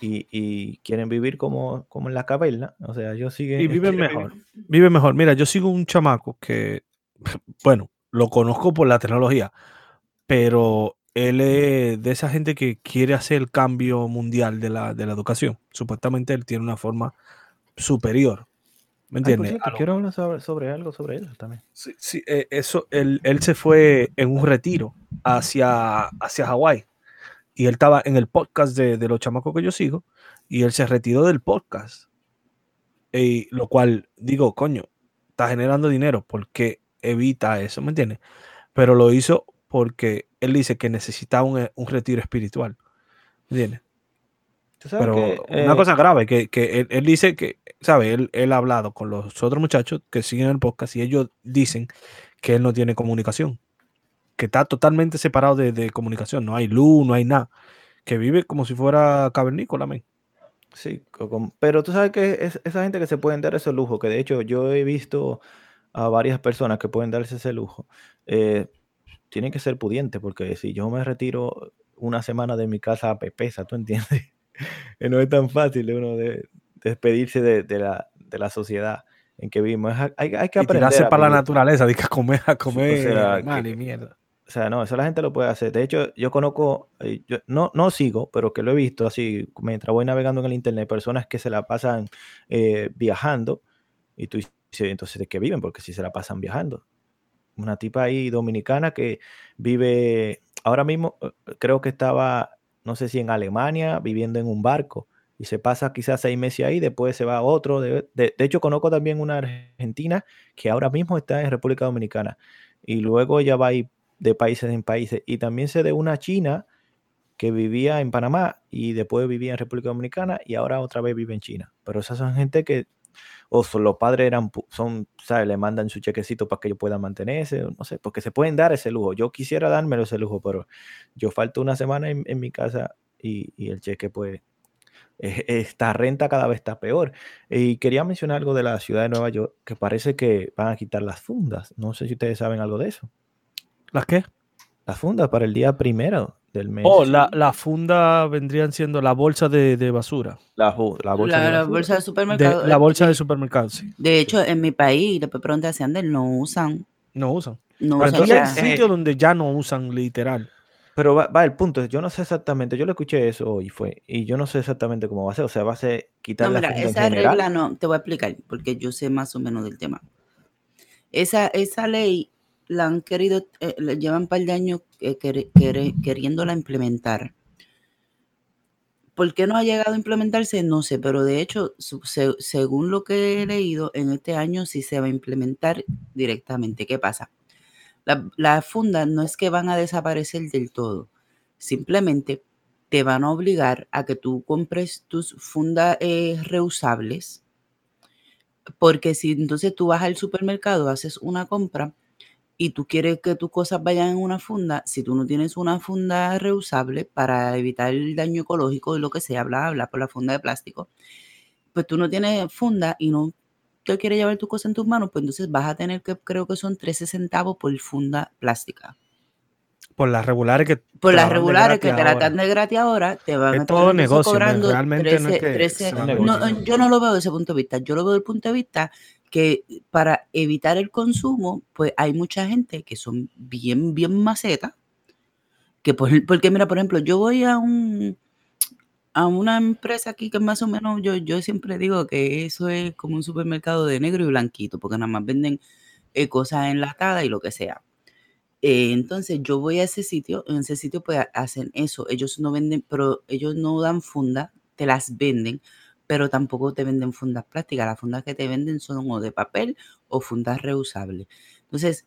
y, y quieren vivir como, como en la caverna. O sea, ellos siguen. Y viven quieren mejor. vivir- Vive mejor. Mira, yo sigo un chamaco que, (laughs) bueno, lo conozco por la tecnología, pero él es de esa gente que quiere hacer el cambio mundial de la, de la educación. Supuestamente él tiene una forma superior. ¿Me Ay, entiendes? cierto, A lo- quiero hablar sobre, sobre algo sobre él también. Sí, sí, eh, eso, él, él se fue en un retiro hacia, hacia Hawái y él estaba en el podcast de, de los chamacos que yo sigo y él se retiró del podcast. Y lo cual digo, coño, está generando dinero porque evita eso, ¿me entiendes? Pero lo hizo porque él dice que necesita un, un retiro espiritual, ¿me entiendes? Sabes Pero que, una eh, cosa grave, que, que él, él dice que, ¿sabe? Él, él ha hablado con los otros muchachos que siguen el podcast y ellos dicen que él no tiene comunicación, que está totalmente separado de, de comunicación, no hay luz, no hay nada, que vive como si fuera cavernícola, men. Sí, pero tú sabes que es esa gente que se pueden dar ese lujo, que de hecho yo he visto a varias personas que pueden darse ese lujo, eh, tienen que ser pudientes, porque si yo me retiro una semana de mi casa a Pepesa, ¿tú entiendes? que (laughs) no es tan fácil uno de, despedirse de, la, de la sociedad en que vivimos. Hay, hay que aprender. Y para la naturaleza, de que a comer, a comer mal y mierda. O sea, no, eso la gente lo puede hacer. De hecho, yo conozco, eh, yo no, no sigo, pero que lo he visto así, mientras voy navegando en el internet, personas que se la pasan eh, viajando y tú dices, entonces, ¿de qué viven? Porque si se la pasan viajando. Una tipa ahí dominicana que vive, ahora mismo eh, creo que estaba, no sé si en Alemania, viviendo en un barco y se pasa quizás seis meses ahí, después se va a otro. De, de, hecho, conozco también una argentina que ahora mismo está en República Dominicana y luego ella va ahí de países en países. Y también sé de una china que vivía en Panamá y después vivía en República Dominicana y ahora otra vez vive en China. Pero esas son gente que, o los padres eran, son, ¿sabes? Le mandan su chequecito para que ellos puedan mantenerse, no sé, porque se pueden dar ese lujo. Yo quisiera dármelo ese lujo, pero yo falto una semana en, mi casa y, y, el cheque, pues, esta renta cada vez está peor. Y quería mencionar algo de la ciudad de Nueva York, que parece que van a quitar las fundas. No sé si ustedes saben algo de eso. ¿Las qué? Las fundas para el día primero del mes. Oh, la, la funda vendrían siendo la bolsa de, de basura. La, la bolsa, la, de, bolsa de supermercado. la bolsa de supermercado, sí. De hecho, en mi país, después pregunté a Ander, no usan. No usan. No usan entonces hay sitios donde ya no usan literal. Pero va, va, el punto, yo no sé exactamente, yo lo escuché eso hoy fue, y yo no sé exactamente cómo va a ser, o sea, va a ser quitar no, mira, esa regla no, te voy a explicar, porque yo sé más o menos del tema. Esa, esa ley la han querido, eh, llevan un par de años eh, queriéndola implementar. ¿Por qué no ha llegado a implementarse? No sé, pero de hecho, según lo que he leído, en este año sí se va a implementar directamente. ¿Qué pasa? Las fundas no es que van a desaparecer del todo, simplemente te van a obligar a que tú compres tus fundas eh, reusables, porque si entonces tú vas al supermercado, haces una compra, y tú quieres que tus cosas vayan en una funda, si tú no tienes una funda reusable para evitar el daño ecológico y lo que sea, bla, bla, por la funda de plástico, pues tú no tienes funda y no te quieres llevar tu cosa en tus manos, pues entonces vas a tener que, creo que son 13 centavos por funda plástica. Por las regulares que por las regulares que te la dan de gratis ahora, te van es a todo negocio, cobrando realmente no es que 13, no, yo no lo veo desde ese punto de vista, yo lo veo desde el punto de vista que para evitar el consumo, pues hay mucha gente que son bien, bien maceta, que (laughs) porque mira, por ejemplo, yo voy a un a una empresa aquí que más o menos yo, yo siempre digo que eso es como un supermercado de negro y blanquito, porque nada más venden eh, cosas enlatadas y lo que sea. Eh, entonces yo voy a ese sitio, en ese sitio pues hacen eso, ellos no venden, pero ellos no dan funda, te las venden, pero tampoco te venden fundas plásticas. Las fundas que te venden son o de papel o fundas reusables. Entonces,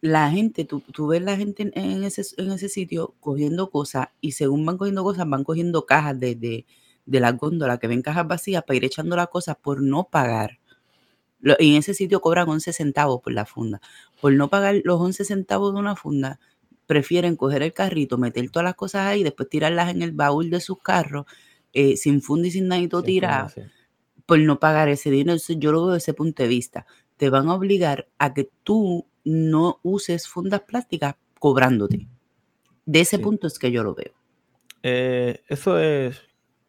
la gente, tú, ves la gente en, ese, en ese sitio cogiendo cosas y según van cogiendo cosas, van cogiendo cajas de, de, de la góndola, que ven cajas vacías para ir echando las cosas por no pagar. y en ese sitio cobran 11 centavos por la funda. Por no pagar los 11 centavos de una funda, prefieren coger el carrito, meter todas las cosas ahí, después tirarlas en el baúl de sus carros eh, sin funda y sin nadito tirado, por no pagar ese dinero. yo lo veo desde ese punto de vista. Te van a obligar a que tú no uses fundas plásticas cobrándote. De ese punto es que yo lo veo. Eh, eso es,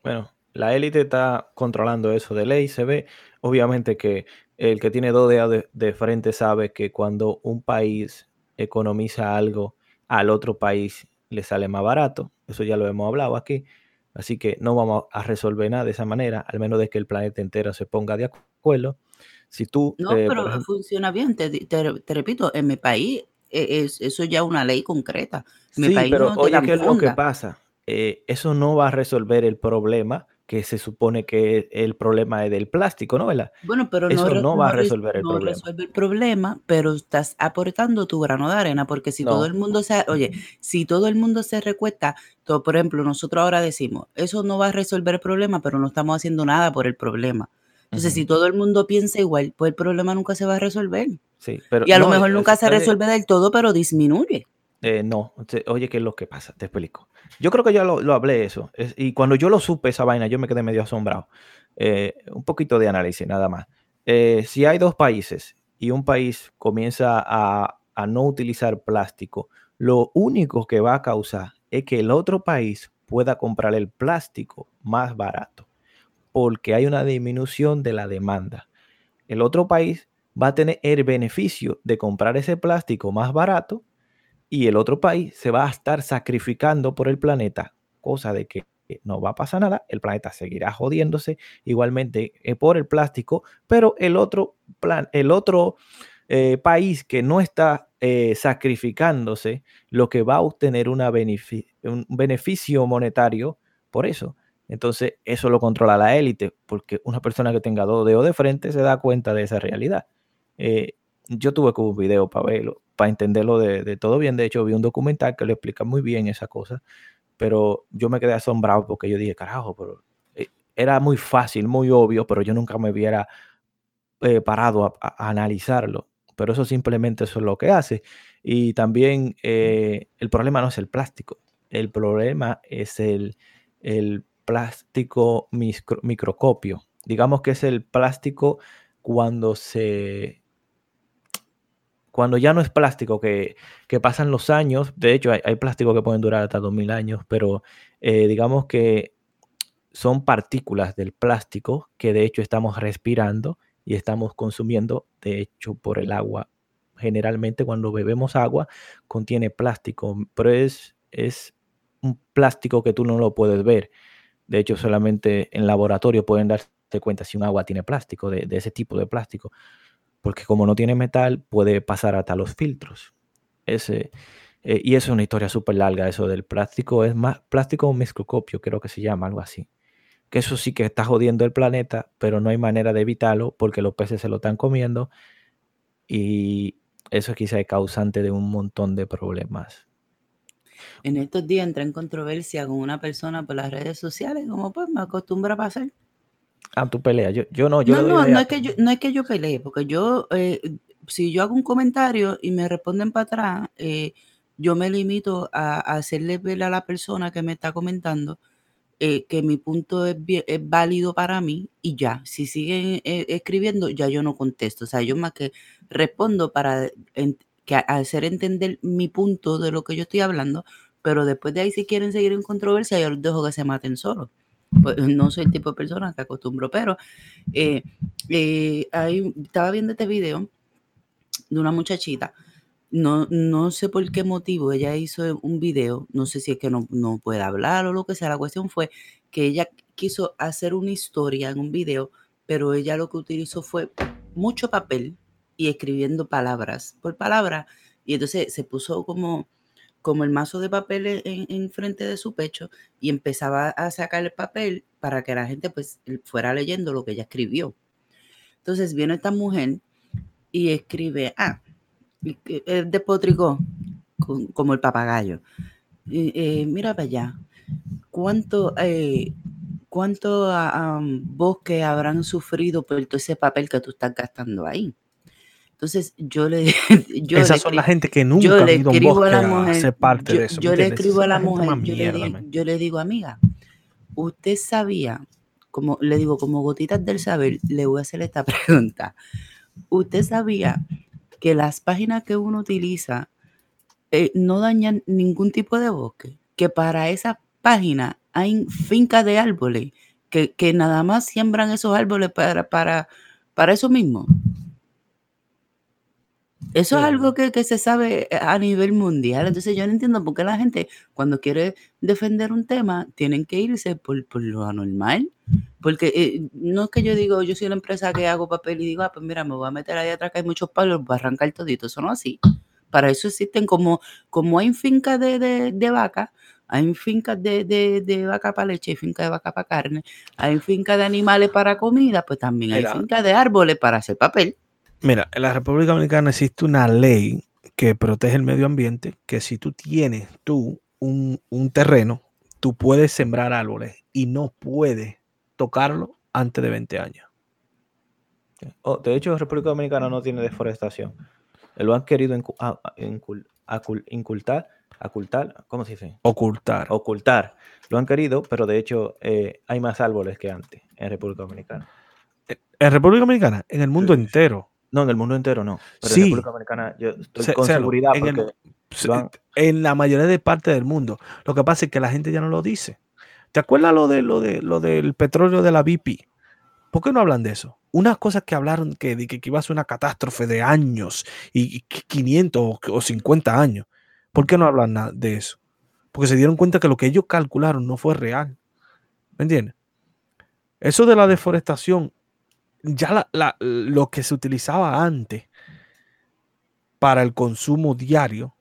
bueno, la élite está controlando eso de ley, se ve. Obviamente que el que tiene dos dedos de, frente sabe que cuando un país economiza algo, al otro país le sale más barato. Eso ya lo hemos hablado aquí. Así que no vamos a resolver nada de esa manera, al menos de que el planeta entero se ponga de acuerdo. Si tú, no, eh, pero funciona bien. Te, repito, en mi país e, es, eso ya una ley concreta. En sí, pero oye, ¿qué es lo que pasa? Eh, eso no va a resolver el problema que se supone que el problema es del plástico, ¿no? ¿verdad? Bueno, pero Eso no, va a resolver el problema. resuelve el problema, pero estás aportando tu grano de arena, porque si todo el mundo se, oye, si todo el mundo se recuesta, todo, por ejemplo, nosotros ahora decimos, eso no va a resolver el problema, pero no estamos haciendo nada por el problema. Entonces, si todo el mundo piensa igual, pues el problema nunca se va a resolver. Sí, pero y a lo mejor nunca se resuelve del todo, pero disminuye. Eh, no, oye, ¿qué es lo que pasa? Te explico. Yo creo que ya lo, hablé eso. y cuando yo lo supe esa vaina, yo me quedé medio asombrado. Eh, un poquito de análisis, nada más. Eh, si hay dos países y un país comienza a, no utilizar plástico, lo único que va a causar es que el otro país pueda comprar el plástico más barato, porque hay una disminución de la demanda. El otro país va a tener el beneficio de comprar ese plástico más barato y el otro país se va a estar sacrificando por el planeta, cosa de que no va a pasar nada, el planeta seguirá jodiéndose igualmente eh, por el plástico, pero el otro, plan, el otro eh, país que no está eh, sacrificándose, lo que va a obtener una un beneficio monetario por eso. Entonces, eso lo controla la élite, porque una persona que tenga dos dedos de frente se da cuenta de esa realidad. yo tuve como un video para verlo, para entenderlo de, de, todo bien. De hecho, vi un documental que lo explica muy bien esa cosa pero yo me quedé asombrado porque yo dije, carajo, pero eh, era muy fácil, muy obvio, pero yo nunca me hubiera eh, parado a, analizarlo. Pero eso simplemente eso es lo que hace. Y también eh, el problema no es el plástico, el problema es el, el plástico microcopio. Digamos que es el plástico cuando se cuando ya no es plástico, que, pasan los años, de hecho hay, plásticos que pueden durar hasta 2000 años, pero eh, digamos que son partículas del plástico que de hecho estamos respirando y estamos consumiendo, de hecho, por el agua. Generalmente cuando bebemos agua contiene plástico, pero es, es un plástico que tú no lo puedes ver. De hecho, solamente en laboratorio pueden darse cuenta si un agua tiene plástico, de ese tipo de plástico porque como no tiene metal, puede pasar hasta los filtros. Ese, eh, y eso es una historia súper larga, eso del plástico, es más plástico microscopio, creo que se llama, algo así. Que eso sí que está jodiendo el planeta, pero no hay manera de evitarlo porque los peces se lo están comiendo y eso quizá es causante de un montón de problemas. En estos días entré en controversia con una persona por las redes sociales, como pues me acostumbra a pasar. Ah, tú peleas. Yo, yo no, yo no, no, no es, que yo, no es que yo pelee, porque yo, eh, si yo hago un comentario y me responden para atrás, eh, yo me limito a, hacerle ver a la persona que me está comentando eh, que mi punto es, es, válido para mí y ya. Si siguen escribiendo, ya yo no contesto. O sea, yo más que respondo para que hacer entender mi punto de lo que yo estoy hablando, pero después de ahí si quieren seguir en controversia, yo los dejo que se maten solos. Pues, no soy el tipo de persona que acostumbro, pero eh, eh, estaba viendo este video de una muchachita. No, no sé por qué motivo ella hizo un video, no sé si es que no, no puede hablar o lo que sea. La cuestión fue que ella quiso hacer una historia en un video, pero ella lo que utilizó fue mucho papel y escribiendo palabras por palabra. Y entonces se puso como como el mazo de papel en, frente de su pecho y empezaba a sacar el papel para que la gente pues fuera leyendo lo que ella escribió. Entonces viene esta mujer y escribe, ah, despotricó como el papagayo. Eh, mira para allá, ¿cuánto, eh, cuánto bosque habrán sufrido por todo ese papel que tú estás gastando ahí? Entonces yo le... (laughs) Yo Esas son la gente que nunca yo le escribo a la mujer, parte yo, de eso. Yo le escribo a la mujer, yo le, digo, yo le, digo, amiga, usted sabía, como le digo, como gotitas del saber, le voy a hacer esta (laughs) pregunta. Usted sabía que las páginas que uno utiliza eh, no dañan ningún tipo de bosque, que para esa página hay fincas de árboles que, que, nada más siembran esos árboles para, para, para eso mismo. Eso es algo que, se sabe eh, a nivel mundial. Entonces yo no entiendo por qué la gente cuando quiere defender un tema tienen que irse por, lo anormal. Porque eh, no es que yo digo, yo soy una empresa que hago papel y digo, ah, pues mira, me voy a meter ahí atrás que hay muchos palos, voy a arrancar todito. Eso no es así. Para eso existen como, como hay fincas de, de, vaca, hay fincas de, de, vaca para leche, hay fincas de vaca para carne, hay fincas de animales para comida, pues también hay fincas de árboles para hacer papel. Mira, en la República Dominicana existe una ley que protege el medio ambiente, que si tú tienes tú un, terreno, tú puedes sembrar árboles y no puedes tocarlo antes de 20 años. Oh, de hecho, la República Dominicana no tiene deforestación. Lo han querido incultar, ocultar, ¿cómo se dice? Ocultar. Ocultar. Lo han querido, pero de hecho eh, hay más árboles que antes en República Dominicana. En República Dominicana, en el mundo entero No, en el mundo entero no. Pero Sí. en República Dominicana yo estoy con seguridad en porque la mayoría de partes del mundo. Lo que pasa es que la gente ya no lo dice. ¿Te acuerdas lo de lo de lo del petróleo de la BP? ¿Por qué no hablan de eso? Unas cosas que hablaron que, de que, iba a ser una catástrofe de años y, y que 500 o, o 50 años. ¿Por qué no hablan de eso? Porque se dieron cuenta que lo que ellos calcularon no fue real. ¿Me entiendes? Eso de la deforestación, ya la- la- lo que se utilizaba antes para el consumo diario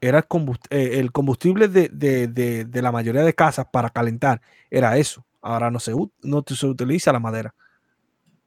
era el combust- eh, el combustible de, de- de- de la mayoría de casas para calentar, era eso. Ahora no se, no se utiliza la madera.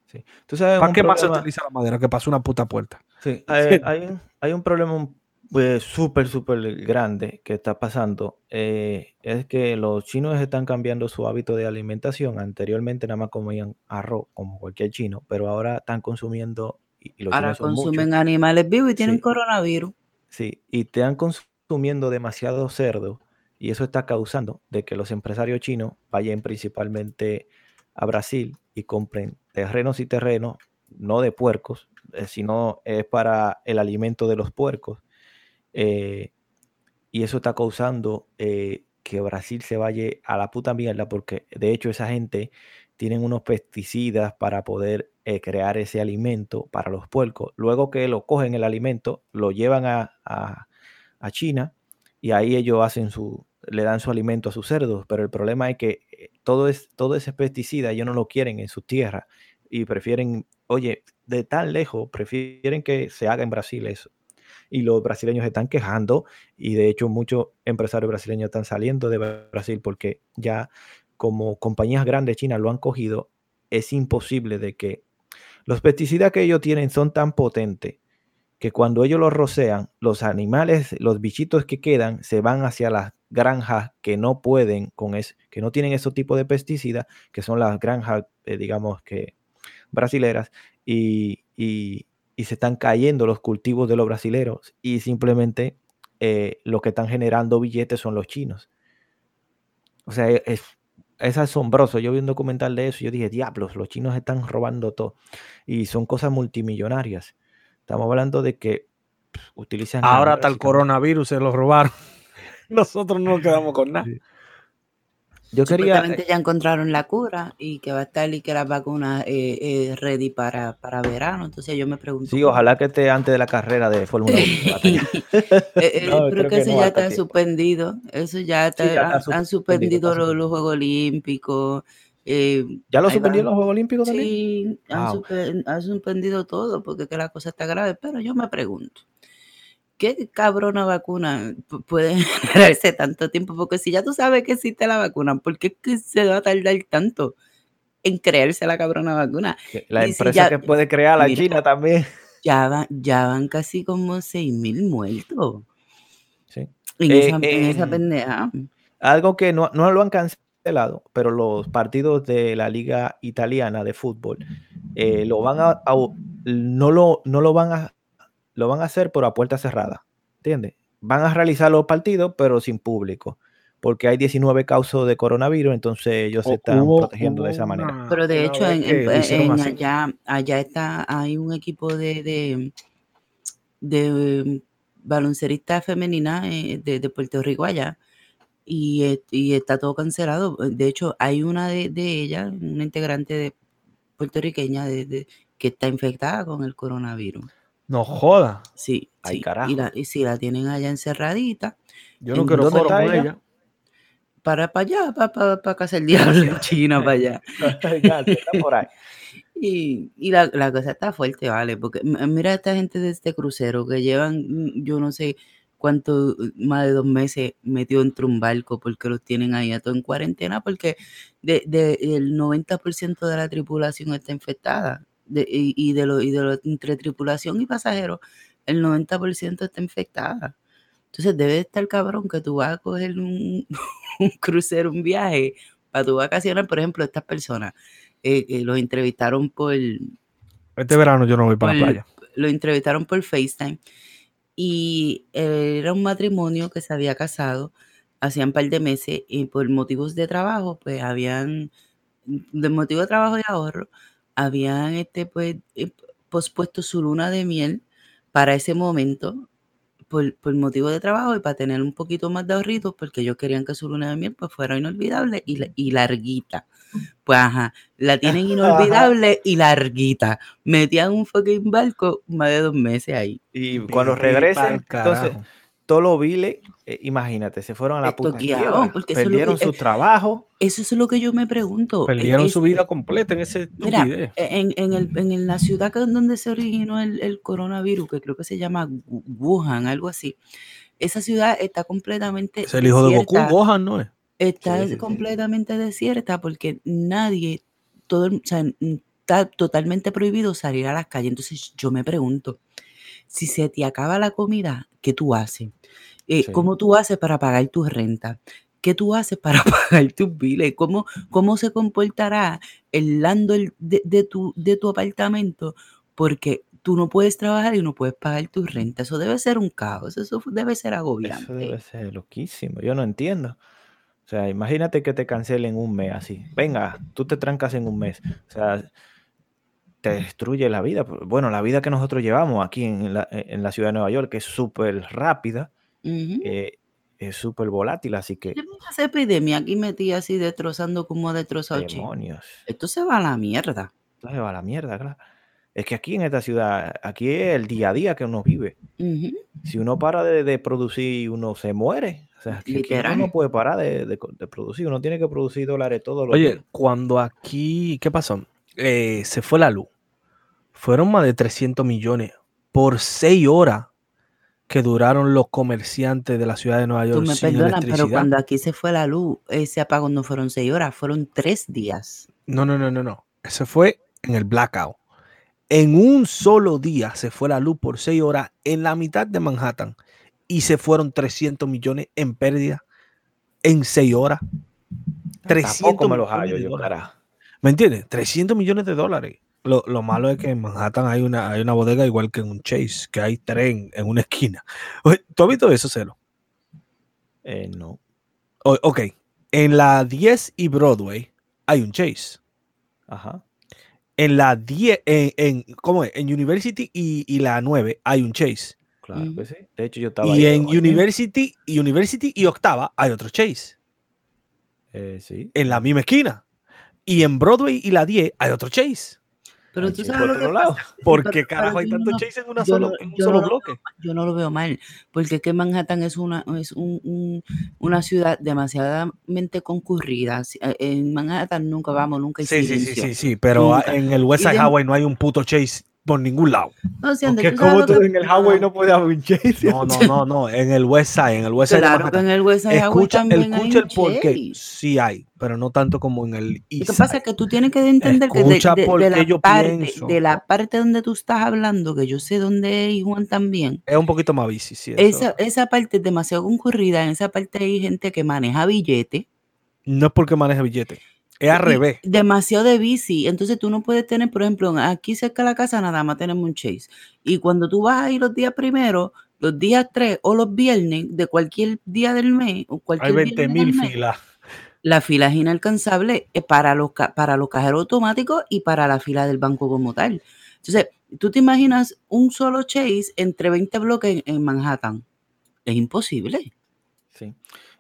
sí. ¿Tú sabes ¿Para qué más se utiliza la madera que pasa una puta puerta? Sí, (laughs) hay, hay hay un problema pues, súper, súper grande que está pasando. eh, es que los chinos están cambiando su hábito de alimentación. Anteriormente nada más comían arroz, como cualquier chino, pero ahora están consumiendo, y, y los Ahora chinos son muchos, consumen animales vivos y tienen Sí. coronavirus. sí, y están consumiendo demasiado cerdo, y eso está causando de que los empresarios chinos vayan principalmente a Brasil y compren terrenos y terrenos, no de puercos, eh, sino es para el alimento de los puercos. Eh, y eso está causando eh, que Brasil se vaya a la puta mierda porque de hecho esa gente tienen unos pesticidas para poder eh, crear ese alimento para los puercos. Luego que lo cogen el alimento, lo llevan a, a- a China y ahí ellos hacen su, le dan su alimento a sus cerdos. Pero el problema es que todo, es, todo ese pesticida ellos no lo quieren en sus tierras y prefieren, oye, de tan lejos, prefieren que se haga en Brasil eso. Y los brasileños están quejando y de hecho muchos empresarios brasileños están saliendo de Brasil porque ya como compañías grandes chinas lo han cogido, es imposible de que los pesticidas que ellos tienen son tan potentes que cuando ellos los rocean, los animales, los bichitos que quedan, se van hacia las granjas que no pueden con es, que no tienen esos tipos de pesticidas, que son las granjas, eh, digamos que brasileras, y, y- y se están cayendo los cultivos de los brasileros y simplemente eh, lo que están generando billetes son los chinos. O sea, e- es, es asombroso. Yo vi un documental de eso y yo dije, diablos, los chinos están robando todo. Y son cosas multimillonarias. Estamos hablando de que pff, utilizan... Ahora hasta el coronavirus se lo robaron. (laughs) Nosotros no nos quedamos con nada. Sí. Yo quería... Supuestamente ya encontraron la cura y que va a estar y que las vacunas eh, eh, ready para, para verano. Entonces yo me pregunto. Sí, ojalá que esté antes de la carrera de Fórmula 1. (laughs) Eh, eh, (laughs) No, pero creo que eso no ya está tiempo. suspendido. Eso ya está, ya está han- han, suspendido, suspendido está los, los Juegos Olímpicos. eh, ¿Ya lo suspendieron los Juegos Olímpicos también? Sí, han, Wow. suspe- han suspendido todo porque que la cosa está grave. Pero yo me pregunto, ¿qué cabrona vacuna pu- puede (laughs) generarse tanto tiempo? Porque si ya tú sabes que existe la vacuna, ¿por qué se va a tardar tanto en crearse la cabrona vacuna? La Y si empresa ya- que puede crear la Mira. China también. Ya van, ya van casi como 6 mil muertos Sí. en, Eh, esa, en esa pendeja. Algo que no, no lo han cancelado, pero los partidos de la liga italiana de fútbol eh, lo van a, a- no lo no lo van a lo van a hacer por a puerta cerrada, ¿entiendes? Van a realizar los partidos pero sin público, porque hay 19 casos de coronavirus, entonces ellos se están Hubo- protegiendo de esa manera. una- Pero de hecho, en, allá, allá está, hay un equipo de, de, de baloncerista femenina eh, de, de Puerto Rico allá y, eh, y está todo cancelado. De hecho, hay una de, de ellas, una integrante de puertorriqueña de, de- que está infectada con el coronavirus. No joda. Sí, Ay, sí. carajo. Y, la, y si la tienen allá encerradita, Yo no ¿En quiero está con ella? ella. para para allá, para, para, para casa el diablo en (laughs) China, para allá. (laughs) Ya, está por ahí. (laughs) Y, y la, la cosa está fuerte, ¿vale? Porque mira a esta gente de este crucero que llevan, yo no sé cuánto, más de dos meses metido entre un barco porque los tienen ahí a todo en cuarentena porque de, de- el 90% de la tripulación está infectada. De- y, y de lo, y de lo- entre tripulación y pasajeros, el 90% está infectada. Entonces debe de estar cabrón que tú vas a coger un, (laughs) un crucero, un viaje para tu vacaciones, por ejemplo, estas personas eh, eh, los entrevistaron por Este verano yo no voy para la playa. lo entrevistaron por FaceTime y eh, era un matrimonio que se había casado hacían un par de meses y por motivos de trabajo, pues habían, de motivo de trabajo y ahorro, habían este, pues, eh, pospuesto su luna de miel para ese momento por, por motivo de trabajo y para tener un poquito más de ahorritos porque ellos querían que su luna de miel pues fuera inolvidable y, la- y larguita. Pues ajá, la tienen (laughs) inolvidable y larguita. Metían un fucking barco más de dos meses ahí. Y cuando regresen, entonces, carajo. Todos los viles, eh, imagínate, se fueron a la puta lo perdieron que- su trabajo. Eso es lo que yo me pregunto. e, Perdieron Es- su vida completa en ese Mira, en, en, el- en la ciudad donde se originó el, el coronavirus, que creo que se llama Wu- Wuhan, algo así, esa ciudad está completamente Es el hijo de Goku, Gohan, ¿no es? está Sí, sí, sí. completamente desierta porque nadie, todo, el- o sea, está totalmente prohibido salir a las calles. Entonces yo me pregunto, si se te acaba la comida, ¿qué tú haces? Eh, Sí. ¿Cómo tú haces para pagar tu renta? ¿Qué tú haces para (laughs) pagar tus biles? ¿Cómo, cómo se comportará el landlord de, de tu, de tu apartamento? Porque tú no puedes trabajar y no puedes pagar tu renta. Eso debe ser un caos, eso debe ser Eso agobiante. debe ser loquísimo. Yo no entiendo. O sea, imagínate que te cancelen un mes así. Venga, tú te trancas en un mes. O sea, te destruye la vida. Bueno, la vida que nosotros llevamos aquí en la, en la ciudad de Nueva York, que es súper rápida, eh, es súper volátil, así que ¿Qué esa epidemia aquí metida así destrozando como ha destrozado demonios. Esto se va a la mierda. Entonces va a la mierda, claro. Es que aquí en esta ciudad, aquí es el día a día que uno vive. Si uno para de, de producir, uno se muere. O sea, aquí uno puede parar de, de producir. Uno tiene que producir dólares todos los Oye, días. cuando aquí, ¿qué pasó? Eh, se fue la luz. Fueron más de 300 millones por seis horas que duraron los comerciantes de la ciudad de Nueva Tú York me sin perdonas, pero cuando aquí se fue la luz, ese apagón no fueron seis horas, fueron tres días. No, no, no, no, no. Ese fue en el blackout. En un solo día se fue la luz por seis horas en la mitad de Manhattan y se fueron 300 millones en pérdida en seis horas. 300 Tampoco me los hallo. ¿Me entiendes? 300 millones de dólares. Lo, lo malo es que en Manhattan hay una, hay una bodega igual que en un Chase, que hay tren en una esquina. (laughs) ¿Tú has visto eso, Celo? Eh, no. O- ok, en la 10 y Broadway hay un Chase. Ajá. En la 10, en, en- ¿cómo es? En University y, y la 9 hay un Chase. Claro Ujú. que sí. De hecho, yo estaba Y ahí en. University y University y Octava hay otro Chase. Eh, sí. En la misma esquina. Y en Broadway y la 10 hay otro Chase. Pero tú sabes por otro lado. ¿Por qué carajo hay yo tantos no- Chase en, una solo, no- en un solo no lo bloque? Yo no lo veo mal, porque es que Manhattan es una, es un- un- una ciudad demasiadamente concurrida. Eh, En Manhattan nunca vamos, nunca hay Sí, sí, sí, silencio. sí, sí, pero en el West Side de- Highway no hay un puto Chase por ningún lado. No, si, Porque como lo tú en el highway no un chase. No, no, no, no, en el West Side, en el West Side de Claro que en el West Side Escucha, también hay escucha el un por qué. Chase. Sí hay, pero no tanto como en el Lo East que pasa es que tú tienes que entender que de, de- de la yo parte, pienso. de la parte donde tú estás hablando, que yo sé dónde es Juan también, Es un poquito más bici, sí. eso. esa, esa parte es demasiado concurrida, en esa parte hay gente que maneja billete. No es porque maneja billete, es al revés. Demasiado de bici. Entonces tú no puedes tener, por ejemplo, aquí cerca de la casa nada más tenemos un chase. Y cuando tú vas a ir los días primero, los días 3 o los viernes de cualquier día del mes, o Hay cualquier 20 mil del mes, filas. la fila es inalcanzable eh, para los, para los cajeros automáticos y para la fila del banco como tal. Entonces, tú te imaginas un solo chase entre 20 bloques en, en Manhattan. Es imposible. Sí.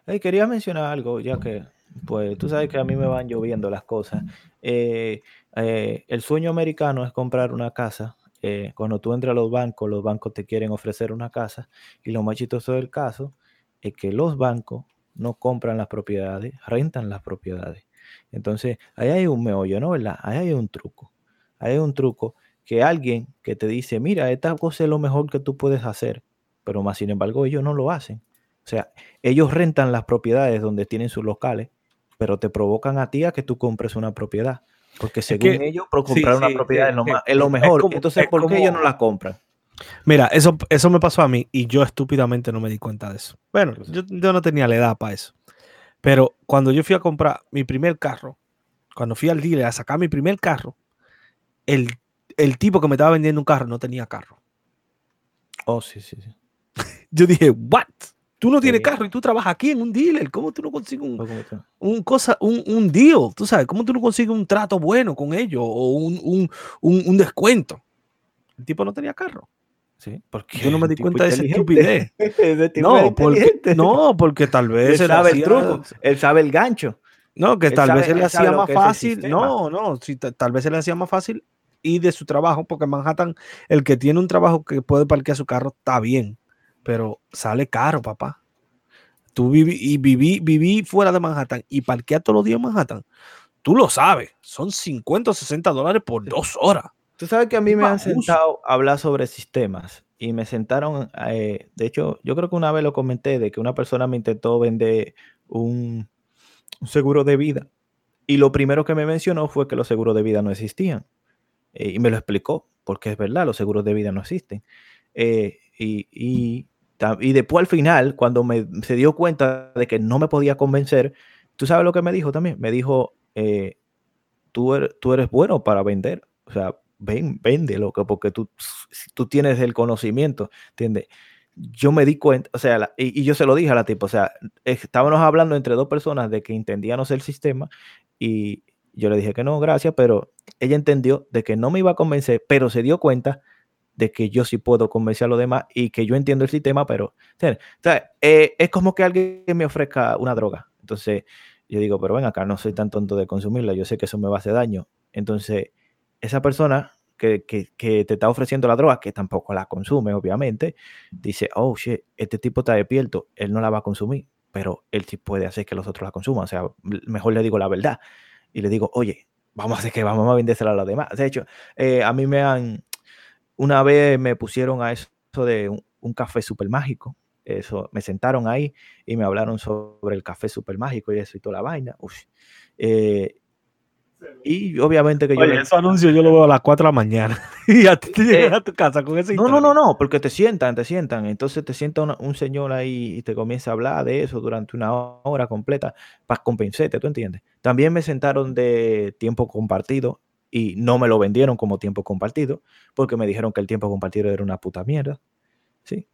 Ey, quería mencionar algo, ya que, pues, tú sabes que a mí me van lloviendo las cosas. Eh, eh, el sueño americano es comprar una casa. Eh, cuando tú entras a los bancos, los bancos te quieren ofrecer una casa. Y lo más chistoso del caso es que los bancos no compran las propiedades, rentan las propiedades. Entonces, ahí hay un meollo, ¿no? ¿Verdad? Ahí hay un truco. Ahí hay un truco que alguien que te dice, mira, esta cosa es lo mejor que tú puedes hacer, pero más sin embargo ellos no lo hacen. O sea, ellos rentan las propiedades donde tienen sus locales, pero te provocan a ti a que tú compres una propiedad. Porque según que- ellos, por sí, comprar una sí, propiedad sí, es, lo ma- es lo Es mejor. como- Entonces, es ¿por qué como- ellos no la compran? Mira, eso, eso me pasó a mí y yo estúpidamente no me di cuenta de eso. Bueno, yo, yo no tenía la edad para eso. Pero cuando yo fui a comprar mi primer carro, cuando fui al dealer a sacar mi primer carro, el, el tipo que me estaba vendiendo un carro no tenía carro. Oh, sí, sí, sí. (laughs) Yo dije, ¿what? Tú no tienes carro y tú trabajas aquí en un dealer. ¿Cómo tú no consigues un, cosa, un, un deal? ¿Tú sabes? ¿Cómo tú no consigues un trato bueno con ellos o un, un, un- un descuento? El tipo no tenía carro. Sí, porque Yo no me di cuenta de esa estupidez. (laughs) No porque, no, porque tal vez él le sabe el truco, él sabe el gancho. No, que Él tal sabe- vez se le él sabe hacía más fácil. No, no, ta- tal vez se le hacía más fácil ir de su trabajo, porque en Manhattan, el que tiene un trabajo que puede parquear su carro está bien, pero sale caro, papá. Tú viví y viví, viví fuera de Manhattan y parquear todos los días en Manhattan. Tú lo sabes, son 50 o 60 dólares por dos horas. Tú sabes que a mí me han sentado a hablar sobre sistemas y me sentaron, eh, de hecho, yo creo que una vez lo comenté de que una persona me intentó vender un, un seguro de vida y lo primero que me mencionó fue que los seguros de vida no existían eh, y me lo explicó porque es verdad, los seguros de vida no existen. Eh, y, y después al final, cuando me, se dio cuenta de que no me podía convencer, tú sabes lo que me dijo también, me dijo, eh, tú, eres, tú eres bueno para vender, o sea, ven, vende loco, porque tú, tú tienes el conocimiento, ¿entiendes? Yo me di cuenta, o sea, y yo se lo dije a la tipa, o sea, estábamos hablando entre dos personas de que entendíamos el sistema y yo le dije que no, gracias, pero ella entendió de que no me iba a convencer, pero se dio cuenta de que yo sí puedo convencer a los demás y que yo entiendo el sistema, pero eh, es como que alguien me ofrezca una droga. Entonces, yo digo, pero ven acá, no soy tan tonto de consumirla, yo sé que eso me va a hacer daño. Entonces, esa persona que, que- te está ofreciendo la droga, que tampoco la consume, obviamente, dice, oh, shit, este tipo está despierto, él no la va a consumir, pero él sí puede hacer que los otros la consuman. O sea, mejor le digo la verdad. Y le digo, oye, vamos a hacer que vamos a vendérsela a los demás. De hecho, eh, a mí me han, una vez me pusieron a eso de un, un café súper mágico. Eso, me sentaron ahí y me hablaron sobre el café súper mágico y eso y toda la vaina. Eh, y obviamente que yo... Oye, esos anuncios yo lo veo a las 4 de la mañana (laughs) y a ti te Eh, a tu casa con ese No, no, no, no, porque te sientan, te sientan. Entonces te sienta una- un señor ahí y te comienza a hablar de eso durante una hora completa para compensarte, ¿tú entiendes? También me sentaron de tiempo compartido y no me lo vendieron como tiempo compartido porque me dijeron que el tiempo compartido era una puta mierda. Sí.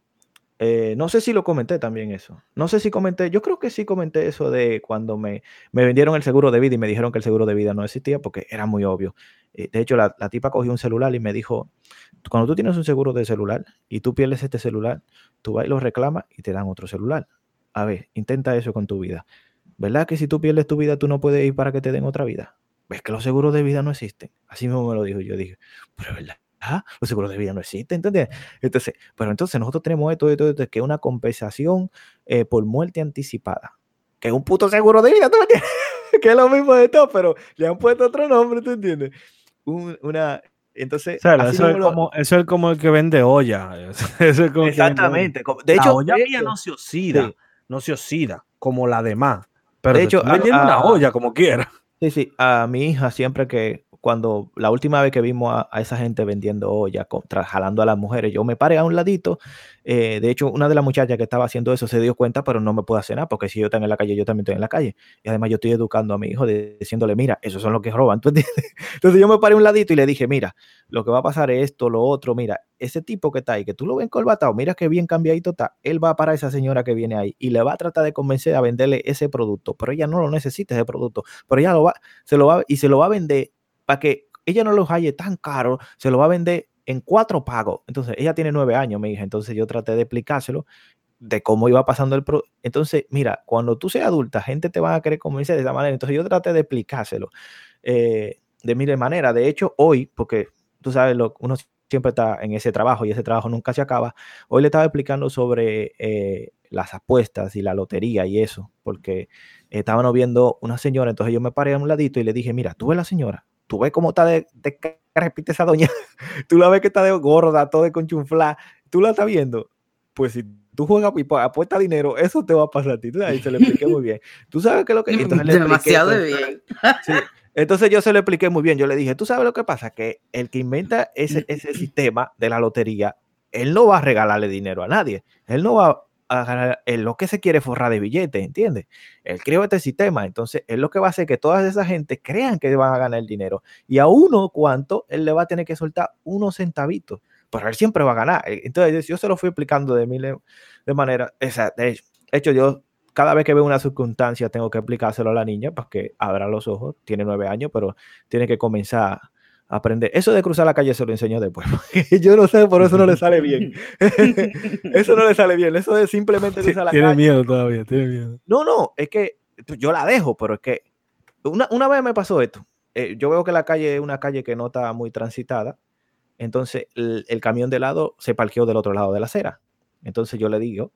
Eh, no sé si lo comenté también eso. No sé si comenté, yo creo que sí comenté eso de cuando me, me vendieron el seguro de vida y me dijeron que el seguro de vida no existía porque era muy obvio. Eh, de hecho, la, la tipa cogió un celular y me dijo, cuando tú tienes un seguro de celular y tú pierdes este celular, tú vas y lo reclamas y te dan otro celular. A ver, intenta eso con tu vida. ¿Verdad que si tú pierdes tu vida, tú no puedes ir para que te den otra vida? ¿Ves que los seguros de vida no existen? Así mismo me lo dijo. Yo dije, pero es verdad, los seguros de vida no existen, ¿entendés? Entonces, pero entonces nosotros tenemos esto, esto, esto, que es una compensación eh, por muerte anticipada. Que es un puto seguro de vida, ¿tú me entiendes? (laughs) que es lo mismo de todo, pero le han puesto otro nombre, ¿tú entiendes? Un- una, entonces, eso, es lo- como, eso es como el que vende olla. (laughs) Eso es como el que vende olla. Exactamente. De la hecho, olla hecho, no se oxida, sí. no se oxida como la demás. Pero De hecho, vendiendo una olla como quiera. Sí, sí, a mi hija siempre que, cuando la última vez que vimos a, esa gente vendiendo olla, contra, jalando a las mujeres, yo me paré a un ladito. eh, de hecho, una de las muchachas que estaba haciendo eso se dio cuenta, pero no me puedo hacer nada, porque si yo estoy en la calle, yo también estoy en la calle. Y además yo estoy educando a mi hijo diciéndole, mira, esos son los que roban, ¿tú entiendes? (laughs) Entonces yo me paré a un ladito y le dije, mira, lo que va a pasar es esto, lo otro, mira, ese tipo que está ahí, que tú lo ves encorbatado, mira qué bien cambiadito está, él va a parar a esa señora que viene ahí y le va a tratar de convencer a venderle ese producto, pero ella no lo necesita ese producto, pero ella lo va, se lo va y se lo va a vender para que ella no lo halle tan caro, se lo va a vender en cuatro pagos. Entonces, ella tiene nueve años, mi hija, entonces yo traté de explicárselo de cómo iba pasando el pro. Entonces, mira, cuando tú seas adulta, gente te va a querer convencer de esa manera. Entonces, yo traté de explicárselo eh, de mi manera. De hecho, hoy, porque tú sabes, lo, uno siempre está en ese trabajo y ese trabajo nunca se acaba, hoy le estaba explicando sobre eh, las apuestas y la lotería y eso, porque estaban viendo una señora, entonces yo me paré a un ladito y le dije, mira, tú ves la señora, tú ves cómo está de, de repite esa doña, (laughs) tú la ves que está de gorda, todo de conchunflá, tú la estás viendo, pues si tú juegas y apuestas dinero, eso te va a pasar a ti. Ahí se le expliqué muy bien. Tú sabes qué es lo que... (laughs) Entonces le Demasiado expliqué, bien. (laughs) Sí. Entonces yo se lo expliqué muy bien. Yo le dije, tú sabes lo que pasa, que el que inventa ese, ese sistema de la lotería, él no va a regalarle dinero a nadie. Él no va a ganar, él lo que se quiere forrar de billetes, ¿entiendes? Él creó este sistema, entonces él lo que va a hacer que todas esa gente crean que van a ganar el dinero. Y a uno cuánto, él le va a tener que soltar unos centavitos, pero él siempre va a ganar. Entonces yo se lo fui explicando de mil de manera, esa, de hecho yo cada vez que veo una circunstancia tengo que explicárselo a la niña para que abra los ojos. Tiene nueve años, pero tiene que comenzar aprender. Eso de cruzar la calle se lo enseño después. (laughs) Yo no sé, por eso no le sale bien. (laughs) eso no le sale bien. Eso de simplemente cruzar la tiene calle. miedo todavía, tiene miedo. No, no, es que yo la dejo, pero es que una, una vez me pasó esto. Eh, yo veo que la calle es una calle que no está muy transitada. Entonces el, el camión de lado se parqueó del otro lado de la acera. Entonces yo le digo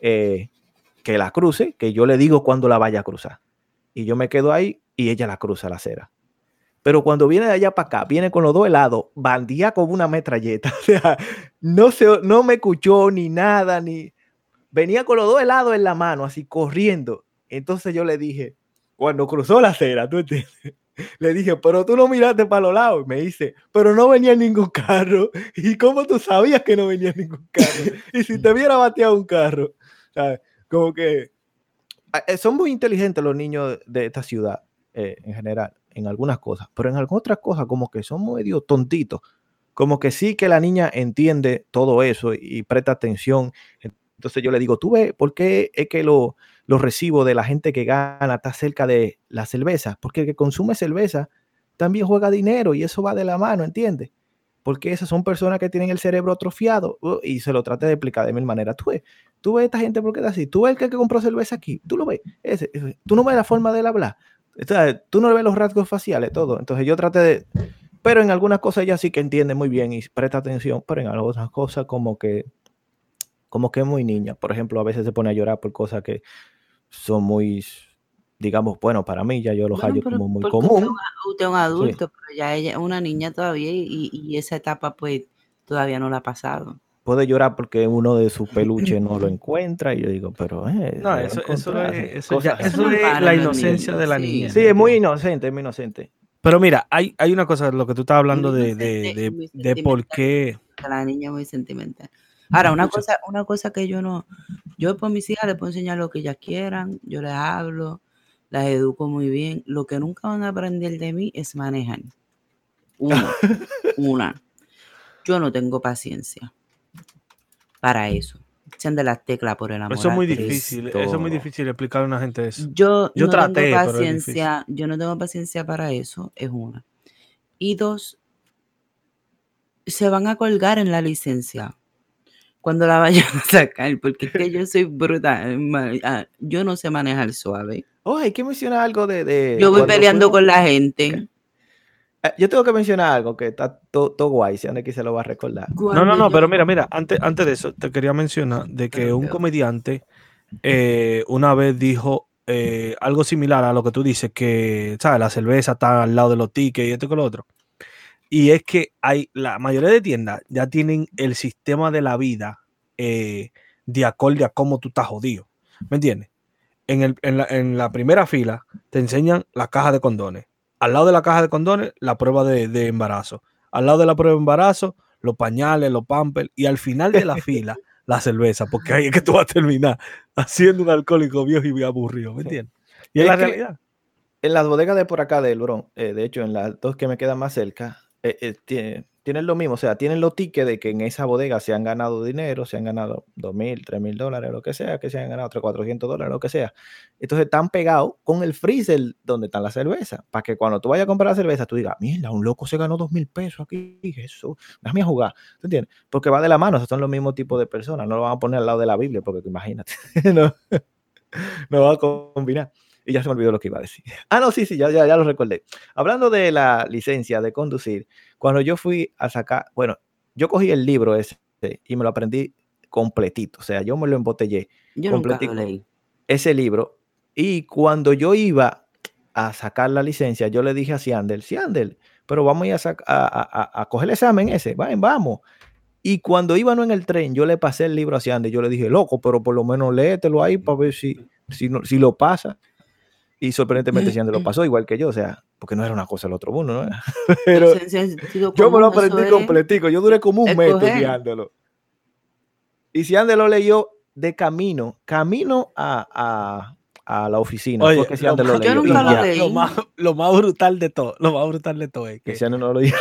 eh, que la cruce, que yo le digo cuando la vaya a cruzar. Y yo me quedo ahí y ella la cruza la acera. Pero cuando viene de allá para acá, viene con los dos helados, bandía como una metralleta. (laughs) O sea, no, se, no me escuchó ni nada, ni... Venía con los dos helados en la mano, así corriendo. Entonces yo le dije, cuando cruzó la acera, ¿tú entiendes? (laughs) Le dije, pero tú no miraste para los lados. Y me dice, pero no venía ningún carro. (laughs) ¿Y cómo tú sabías que no venía ningún carro? Y si te hubiera bateado un carro, ¿sabes? Como que eh, son muy inteligentes los niños de esta ciudad eh, en general, en algunas cosas, pero en algunas otras cosas como que son medio tontitos. Como que sí que la niña entiende todo eso y presta atención. Entonces yo le digo, tú ves, ¿por qué es que lo, los recibos de la gente que gana está cerca de la cerveza? Porque el que consume cerveza también juega dinero y eso va de la mano, ¿entiendes? Porque esas son personas que tienen el cerebro atrofiado uh, y se lo traté de explicar de mil maneras. Tú ves, tú ves esta gente porque es así. Tú ves el que, que compró cerveza aquí. Tú lo ves. Tú no ves la forma de él hablar. Entonces, tú no ves los rasgos faciales, todo. Entonces yo traté de... Pero en algunas cosas ella sí que entiende muy bien y presta atención, pero en algunas cosas como que como que es muy niña. Por ejemplo, a veces se pone a llorar por cosas que son muy, digamos, bueno, para mí ya yo los Bueno, hallo pero como muy común. un- Usted es un adulto, pero ya ella es una niña todavía y, y esa etapa pues todavía no la ha pasado. Puede llorar porque uno de sus peluches no lo (laughs) encuentra y yo digo, pero eh, No, eso, es, eso ya- eso la inocencia niños, de la sí. niña. Sí, es muy inocente, es muy inocente. Pero mira, hay, hay una cosa, lo que tú estás hablando de, de, de, por qué. La niña muy sentimental. Ahora, una cosa, una cosa que yo no, yo por mis hijas les puedo enseñar lo que ellas quieran, yo les hablo, las educo muy bien. Lo que nunca van a aprender de mí es manejar. Una, (laughs) una. Yo no tengo paciencia para eso. Sean de las teclas por el amor. Eso es muy difícil. Eso es muy difícil explicarle a una gente eso. Yo, Yo no traté, tengo pero es difícil. paciencia, yo no tengo paciencia para eso, es una. Y dos, se van a colgar en la licencia cuando la vayan a sacar, porque es que yo soy brutal, ah, yo no sé manejar suave. Oh, hay que mencionar algo de... de Yo voy peleando fuimos- con la gente. Eh, Yo tengo que mencionar algo que está todo todo guay, si aquí se lo va a recordar. No, no, no, pero mira, mira, antes, antes de eso, te quería mencionar de que un comediante eh, una vez dijo eh, algo similar a lo que tú dices, que, ¿sabes? La cerveza está al lado de los tickets y esto con lo otro. Y es que hay, la mayoría de tiendas ya tienen el sistema de la vida eh, de acorde a cómo tú estás jodido. ¿Me entiendes? En, el- en la, en la primera fila te enseñan la caja de condones. Al lado de la caja de condones, la prueba de, de embarazo. Al lado de la prueba de embarazo, los pañales, los pampers. Y al final de la (laughs) fila, la cerveza. Porque ahí es que tú vas a terminar haciendo un alcohólico viejo y aburrido. ¿Me entiendes? Y es, Es la realidad. En las bodegas de por acá del Bron, eh, de hecho, en las dos que me quedan más cerca, eh, eh, tie- tienen lo mismo, o sea, tienen los tickets de que en esa bodega se han ganado dinero, se han ganado dos mil, tres mil dólares, lo que sea, que se han ganado 300, 400 dólares, lo que sea. Entonces están pegados con el freezer donde están las cervezas, para que cuando tú vayas a comprar la cerveza, tú digas, mira, un loco se ganó dos mil pesos aquí, eso, déjame a jugar, ¿tú entiendes? Porque va de la mano, o son los mismos tipos de personas, no lo van a poner al lado de la Biblia, porque imagínate, (laughs) no, no va a combinar. Y ya se me olvidó lo que iba a decir. (laughs) Ah, no, sí, sí, ya, ya, ya lo recordé. Hablando de la licencia de conducir, cuando yo fui a sacar, bueno, yo cogí el libro ese y me lo aprendí completito, o sea, yo me lo embotellé, yo nunca lo completico. leí. ese libro, y cuando yo iba a sacar la licencia, yo le dije a Siandel, Siandel, pero vamos a ir a, sac- a, a- a- a coger el examen ese, vayan, vamos. Y cuando íbamos en el tren, yo le pasé el libro a Siandel, yo le dije, loco, pero por lo menos léetelo ahí para ver si, si, no- si lo pasa. Y sorprendentemente Siandel lo pasó igual que yo, o sea, porque no era una cosa del otro mundo, ¿no? (laughs) Pero yo me lo aprendí es completico, yo duré como un mes estudiándolo. Y Siandel lo leyó de camino, camino a, a- a la oficina. Oye, fue que lo Yo leyó. nunca lo ya. leí. Lo más, lo más brutal de todo, lo más brutal de todo es Que no lo leyó.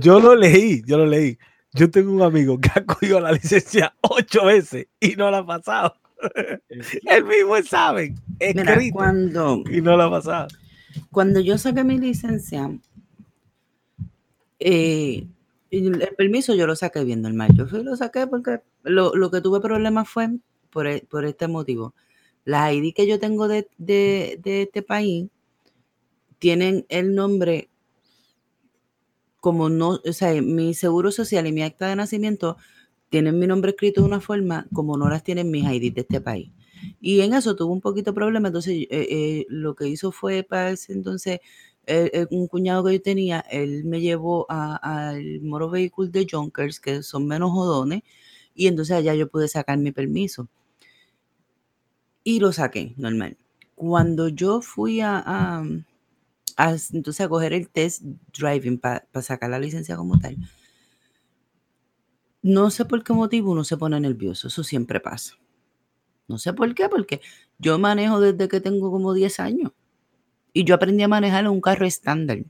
yo lo leí, yo lo leí. Yo tengo un amigo que ha cogido la licencia ocho veces y no la ha pasado. (laughs) El mismo examen, Mira, escrito, cuando, y no la ha pasado. cuando yo saqué mi licencia, Eh, el, permiso yo lo saqué bien normal. Yo fui, lo saqué porque lo, lo que tuve problemas fue por, e, por, este motivo. Las ID que yo tengo de, de, de este país tienen el nombre como no, o sea, mi seguro social y mi acta de nacimiento tienen mi nombre escrito de una forma como no las tienen mis ID de este país. Y en eso tuvo un poquito de problema, entonces eh, eh, lo que hizo fue para ese entonces eh, un cuñado que yo tenía, él me llevó al Moro Vehicle de Junkers, que son menos jodones, y entonces allá yo pude sacar mi permiso. Y lo saqué, normal. Cuando yo fui a entonces a coger el test driving para sacar la licencia como tal. No sé por qué motivo uno se pone nervioso, eso siempre pasa. No sé por qué, porque yo manejo desde que tengo como 10 años. Y yo aprendí a manejar un carro estándar,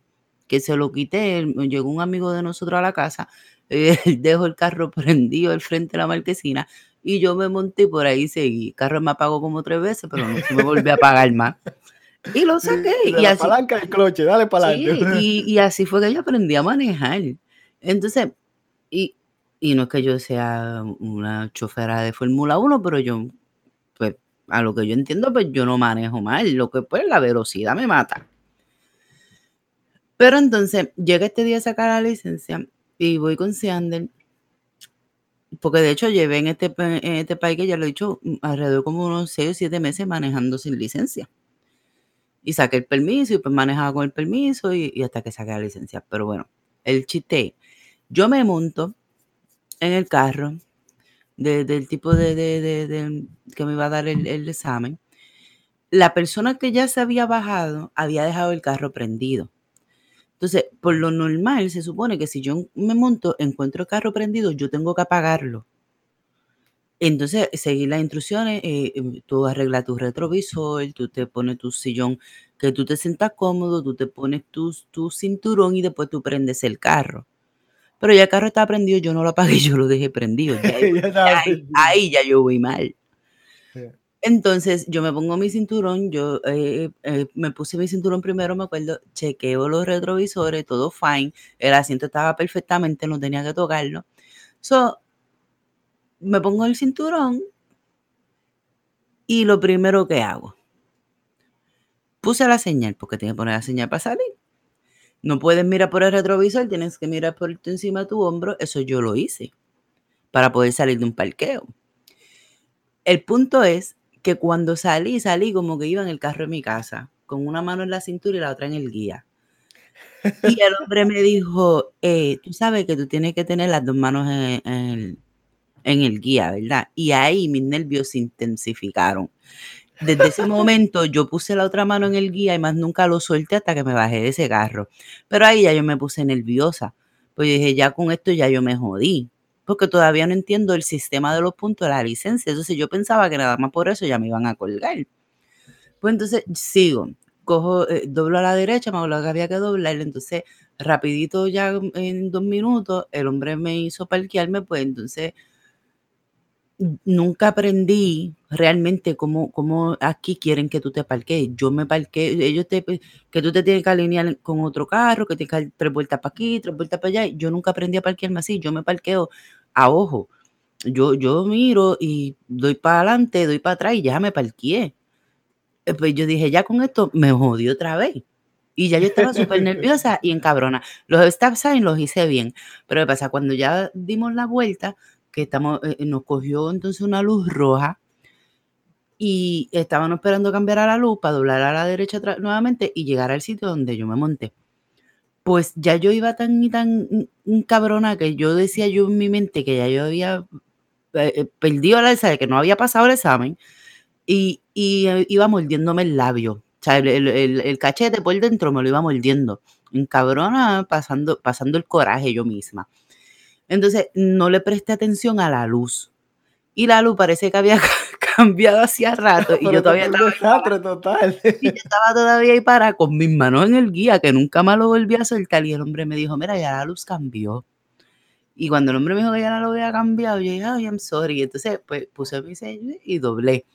que se lo quité, llegó un amigo de nosotros a la casa, (laughs) eh, dejó el carro prendido al frente de la marquesina y yo me monté y por ahí seguí. El carro me apagó como tres veces, pero no se me volvió a apagar más. Y lo saqué. y la así, palanca el cloche, dale para adelante. y, así fue que yo aprendí a manejar. Entonces, y, y no es que yo sea una chofera de Fórmula 1, pero yo, pues, a lo que yo entiendo, pues yo no manejo mal. Lo que pues la velocidad me mata. Pero entonces, llega este día a sacar la licencia y voy con Seander. Porque de hecho llevé en este, en este país que ya lo he dicho alrededor como unos 6 o 7 meses manejando sin licencia y saqué el permiso y pues manejaba con el permiso y, hasta que saqué la licencia. Pero bueno, el chiste, yo me monto en el carro del tipo de, que me iba a dar el, examen. La persona que ya se había bajado había dejado el carro prendido. Entonces, por lo normal, se supone que si yo me monto, encuentro el carro prendido, yo tengo que apagarlo. Entonces, seguir las instrucciones, eh, em, tú arreglas tu retrovisor, tú te pones tu sillón que tú te sientas cómodo, tú te pones tu cinturón y después tú prendes el carro. Pero ya el carro estaba prendido, yo no lo apagué, (laughs) yo lo dejé (laughs) prendido. ahí, ya yo voy mal. Entonces yo me pongo mi cinturón, yo eh, eh, me puse mi cinturón primero, me acuerdo, chequeo los retrovisores, todo fine, el asiento estaba perfectamente, no tenía que tocarlo. So, me pongo el cinturón y lo primero que hago, puse la señal, porque tienes que poner la señal para salir. No puedes mirar por el retrovisor, tienes que mirar por encima de tu hombro. Eso yo lo hice para poder salir de un parqueo. El punto es que cuando salí, salí como que iba en el carro de mi casa, con una mano en la cintura y la otra en el guía. Y el hombre me dijo, eh, tú sabes que tú tienes que tener las dos manos en, el, en el guía, ¿verdad? Y ahí mis nervios se intensificaron. Desde ese momento yo puse la otra mano en el guía y más nunca lo solté hasta que me bajé de ese carro. Pero ahí ya yo me puse nerviosa. Pues dije, ya con esto ya yo me jodí. Porque todavía no entiendo el sistema de los puntos de la licencia. Entonces yo pensaba que nada más por eso ya me iban a colgar. Pues entonces sigo. Cojo, eh, doblo a la derecha, me lo que había que doblar. Entonces, rapidito ya en dos minutos, el hombre me hizo parquearme, pues entonces nunca aprendí realmente cómo, cómo aquí quieren que tú te parques. Yo me parqué, ellos te, que tú te tienes que alinear con otro carro, que tienes que dar tres vueltas para aquí, tres vueltas para allá. Yo nunca aprendí a parquearme así, yo me parqueo a ojo. Yo, yo miro y doy para adelante, doy para atrás y ya me parqué. Eh, pues yo dije, ya con esto me jodí otra vez. Y ya yo estaba súper nerviosa y encabrona. Los stop signs los hice bien. Pero ¿qué pasa? Cuando ya dimos la vuelta, que estamos, eh, nos cogió entonces una luz roja y estábamos esperando cambiar a la luz para doblar a la derecha nuevamente y llegar al sitio donde yo me monté. Pues ya yo iba tan y tan cabrona que yo decía yo en mi mente que ya yo había eh, eh, perdido la de que no había pasado el examen y, iba mordiéndome el labio. O sea, el, cachete por dentro me lo iba mordiendo. En cabrona, pasando, pasando el coraje yo misma. Entonces no le presté atención a la luz. Y la luz parece que había (laughs) cambiado hacía rato y yo todavía estaba, total. y yo estaba todavía ahí para con mis manos en el guía que nunca más lo volví a soltar y el hombre me dijo, mira, ya la luz cambió. Y cuando el hombre me dijo que ya la luz había cambiado, yo dije, ay, I'm sorry. Entonces, pues puse mi sello y doblé.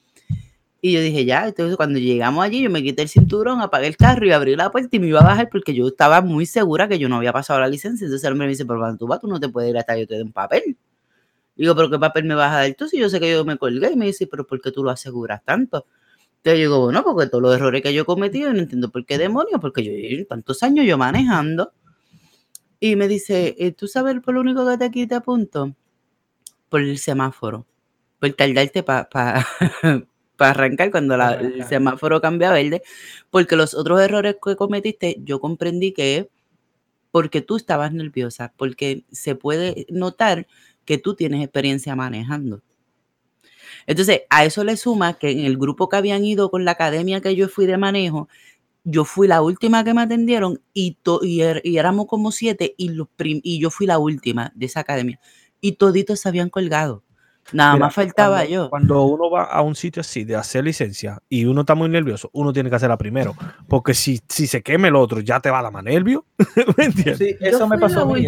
Y yo dije, ya, entonces cuando llegamos allí, yo me quité el cinturón, apagué el carro y abrí la puerta y me iba a bajar porque yo estaba muy segura que yo no había pasado la licencia. Entonces el hombre me dice, pero tú vas, tú no te puedes ir hasta yo te dé un papel. Digo, pero ¿qué papel me vas a dar si yo sé que yo me colgué? Y me dice, pero ¿por qué tú lo aseguras tanto? Entonces yo digo, bueno, porque todos los errores que yo he cometido, no entiendo por qué demonios, porque yo tantos años yo manejando. Y me dice, ¿tú sabes por lo único que te quita a punto? Por el semáforo. Por tardarte para (laughs) para arrancar cuando el semáforo cambia a verde, porque los otros errores que cometiste, yo comprendí que es porque tú estabas nerviosa, porque se puede notar que tú tienes experiencia manejando. Entonces, a eso le suma que en el grupo que habían ido con la academia que yo fui de manejo, yo fui la última que me atendieron y, y, er, y éramos como siete y, los y yo fui la última de esa academia. Y toditos se habían colgado. Nada más faltaba yo. Cuando uno va a un sitio así de hacer licencia y uno está muy nervioso, uno tiene que hacerla primero. Porque si, si se queme el otro, ya te va a dar más nervio. (laughs) ¿Me entiendes? Sí, eso me pasó a mí.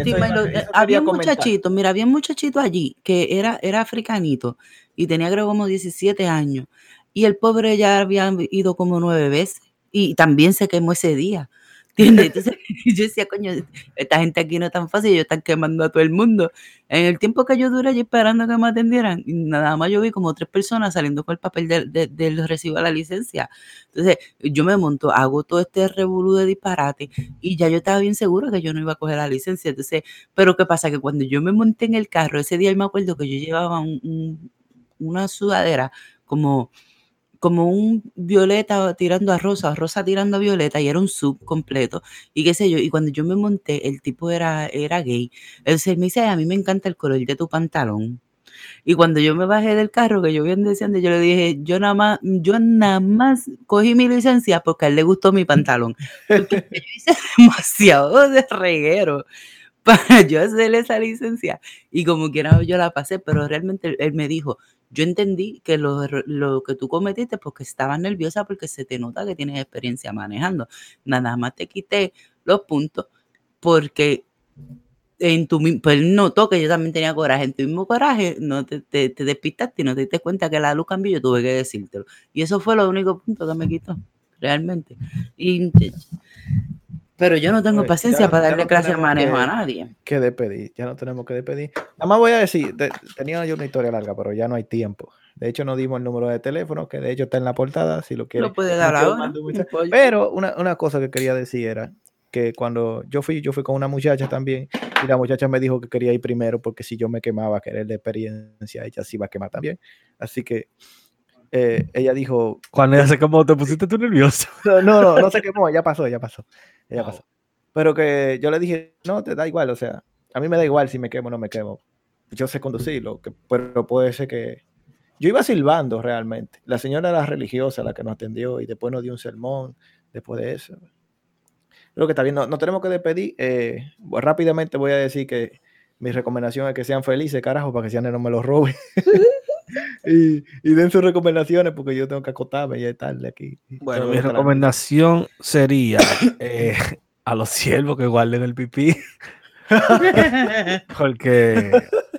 había un muchachito, mira, había un muchachito allí que era, era africanito y tenía creo como 17 años. Y el pobre ya había ido como nueve veces y también se quemó ese día. (laughs) Entonces (laughs) yo decía, coño, esta gente aquí no es tan fácil, ellos están quemando a todo el mundo. En el tiempo que yo duré allí esperando que me atendieran, nada más yo vi como tres personas saliendo con el papel del de, de, recibo de la licencia. Entonces yo me monto, hago todo este revolú de disparate y ya yo estaba bien seguro que yo no iba a coger la licencia. Entonces, pero ¿qué pasa? Que cuando yo me monté en el carro, ese día me acuerdo que yo llevaba una sudadera como como un violeta tirando a rosa, rosa tirando a violeta, y era un sub completo, y qué sé yo, y cuando yo me monté, el tipo era, era gay, entonces él me dice, a mí me encanta el color de tu pantalón, y cuando yo me bajé del carro, que yo bien deseando, yo le dije, yo nada más, yo nada más cogí mi licencia porque a él le gustó mi pantalón. Porque yo hice (laughs) demasiado de reguero para yo hacerle esa licencia. Y como quiera yo la pasé, pero realmente él me dijo, yo entendí que lo, lo, que tú cometiste porque estabas nerviosa porque se te nota que tienes experiencia manejando. Nada más te quité los puntos porque en tu pues notó que yo también tenía coraje. En tu mismo coraje no te, te, te, despistaste y no te diste cuenta que la luz cambió yo tuve que decírtelo. Y eso fue lo único punto que me quitó, realmente. Y pero yo no tengo paciencia para darle clase de manejo a nadie. Que despedir, ya no tenemos que despedir. Nada más voy a decir, tenía yo una historia larga, pero ya no hay tiempo. De hecho, no dimos el número de teléfono, que de hecho está en la portada, si lo quiere. Lo puede dar ahora. Pero una, una, cosa que quería decir era que cuando yo fui, yo fui con una muchacha también, y la muchacha me dijo que quería ir primero, porque si yo me quemaba, querer de experiencia, ella sí iba a quemar también. Así que eh, ella dijo. Cuando ella se quemó, te pusiste tú nervioso. No, no, no, no se quemó, ya pasó, ya pasó. Ya pasó. Pero que yo le dije, no, te da igual, o sea, a mí me da igual si me quemo o no me quemo. Yo sé conducirlo, que, pero puede ser que. Yo iba silbando realmente. La señora era religiosa la que nos atendió y después nos dio un sermón después de eso. Creo que está bien, no, no tenemos que despedir. Eh, rápidamente voy a decir que mi recomendación es que sean felices, carajo, para que sean no me los roben. (laughs) y, y, den sus recomendaciones porque yo tengo que acotarme y tarde aquí. Bueno, mi recomendación sería eh, (laughs) a los siervos que guarden el pipí. (laughs) porque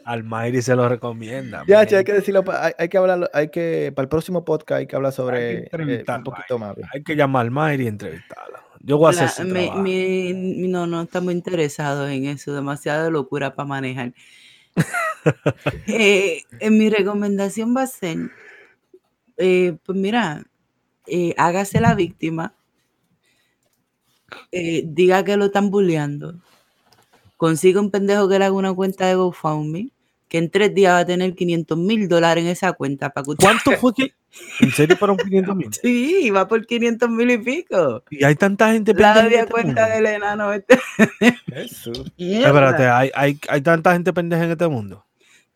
al Mayri se lo recomienda. Ya, hay que decirlo, hay, que hablar, hay que, para el próximo podcast hay que hablar sobre eh, un poquito más. Hay que llamar al Mayri y entrevistarla. Yo voy a hacer No, no estamos interesados en eso, demasiada locura para manejar. (laughs) Eh, mi recomendación va a ser, eh, pues mira, eh, hágase la víctima, diga que lo están bulleando, consiga un pendejo que le haga una cuenta de GoFundMe, que en tres días va a tener 500 mil dólares en esa cuenta. Para ¿Cuánto fue que? ¿En serio fueron 500 mil? (laughs) Sí, va por 500 mil y pico. Y hay tanta gente pendeja. La este cuenta del enano este. (laughs) Espérate, ¿hay, hay, hay tanta gente pendeja en este mundo.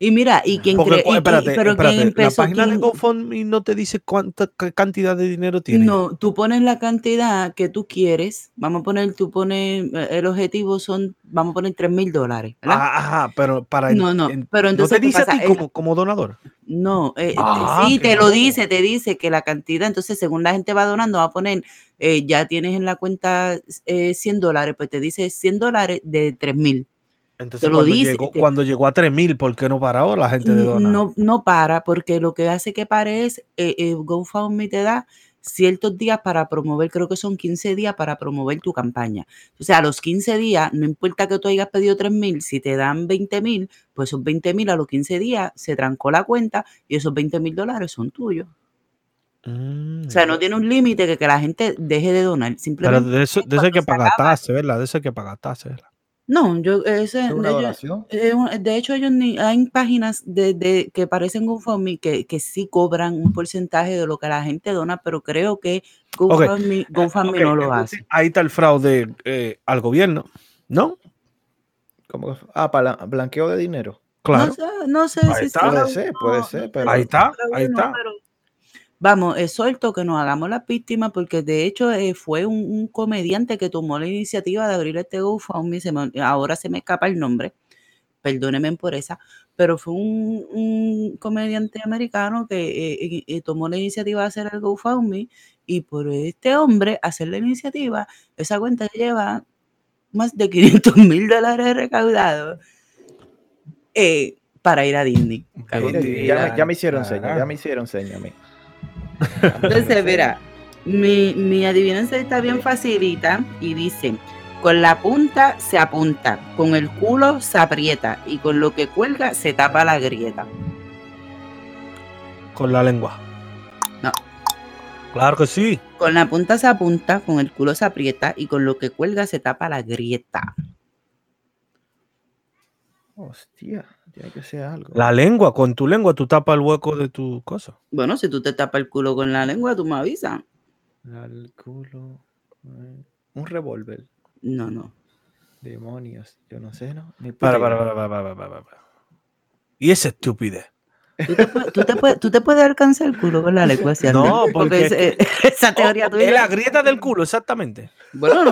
Y mira, y quien cree. Espérate, pero espérate, la página de GoFundMe no te dice cuánta cantidad de dinero tiene. No, tú pones la cantidad que tú quieres. Vamos a poner, tú pones, eh, el objetivo son, vamos a poner 3 mil dólares. Ah, ajá, pero para. No, no, pero entonces. ¿No te dice a ti como, como, donador? No, eh, ah, sí, te lo dice, te dice que la cantidad, entonces según la gente va donando, va a poner, eh, ya tienes en la cuenta 100 dólares, pues te dice 100 dólares de 3 mil. Entonces, cuando, dice, llegó, te- cuando llegó a 3000, ¿por qué no paró la gente de donar? No, no para, porque lo que hace que pare es, eh, eh, GoFundMe te da ciertos días para promover, creo que son 15 días para promover tu campaña. O sea, a los 15 días, no importa que tú hayas pedido 3 mil, si te dan 20 mil, pues esos 20 mil a los 15 días se trancó la cuenta y esos 20 mil dólares son tuyos. Mm. O sea, no tiene un límite que, que la gente deje de donar. Pero Simplemente de eso, de eso hay que pagar ¿verdad? De eso hay que pagar ¿verdad? No, yo, ese, ¿Es una donación? Eh, de hecho, ellos ni, hay páginas de, de- que parecen GoFundMe que, que sí cobran un porcentaje de lo que la gente dona, pero creo que GoFundMe, GoFundMe Ok, no lo entonces, hace. Ahí está el fraude eh, al gobierno, ¿no? ¿Cómo que- Ah, para blanqueo de dinero. Claro. No sé, no sé Ahí si está. Puede ser, puede ser, pero- Ahí está, ahí está. pero Vamos, es suelto que nos hagamos las víctimas porque de hecho eh, fue un, un comediante que tomó la iniciativa de abrir este GoFundMe, se me- ahora se me escapa el nombre, perdónenme por esa, pero fue un, un comediante americano que eh, eh, tomó la iniciativa de hacer el GoFundMe y por este hombre hacer la iniciativa, esa cuenta lleva más de 500 (laughs) mil dólares recaudados eh, para ir a Disney. Ya, me- ya me hicieron señas, ya me hicieron señas a mí. Entonces, verá, mi, mi adivinanza está bien facilita y dice, con la punta se apunta, con el culo se aprieta y con lo que cuelga se tapa la grieta. Con la lengua. No. Claro que sí. Con la punta se apunta, con el culo se aprieta y con lo que cuelga se tapa la grieta. Hostia, tiene que ser algo. La lengua, con tu lengua tú tapas el hueco de tu cosa. Bueno, si tú te tapas el culo con la lengua, tú me avisas. Culo. eh, Un revólver. No, no. Demonios. Yo no sé, ¿no? Ni Para, para, para, para, para, para, para. Y esa estupidez. ¿Tú te, puedes- tú te puedes, tú te puedes alcanzar el culo con la lengua? ¿cierto? No, porque esa, (laughs) esa teoría Oh, tuya. es la grieta del culo, exactamente. Bueno, no,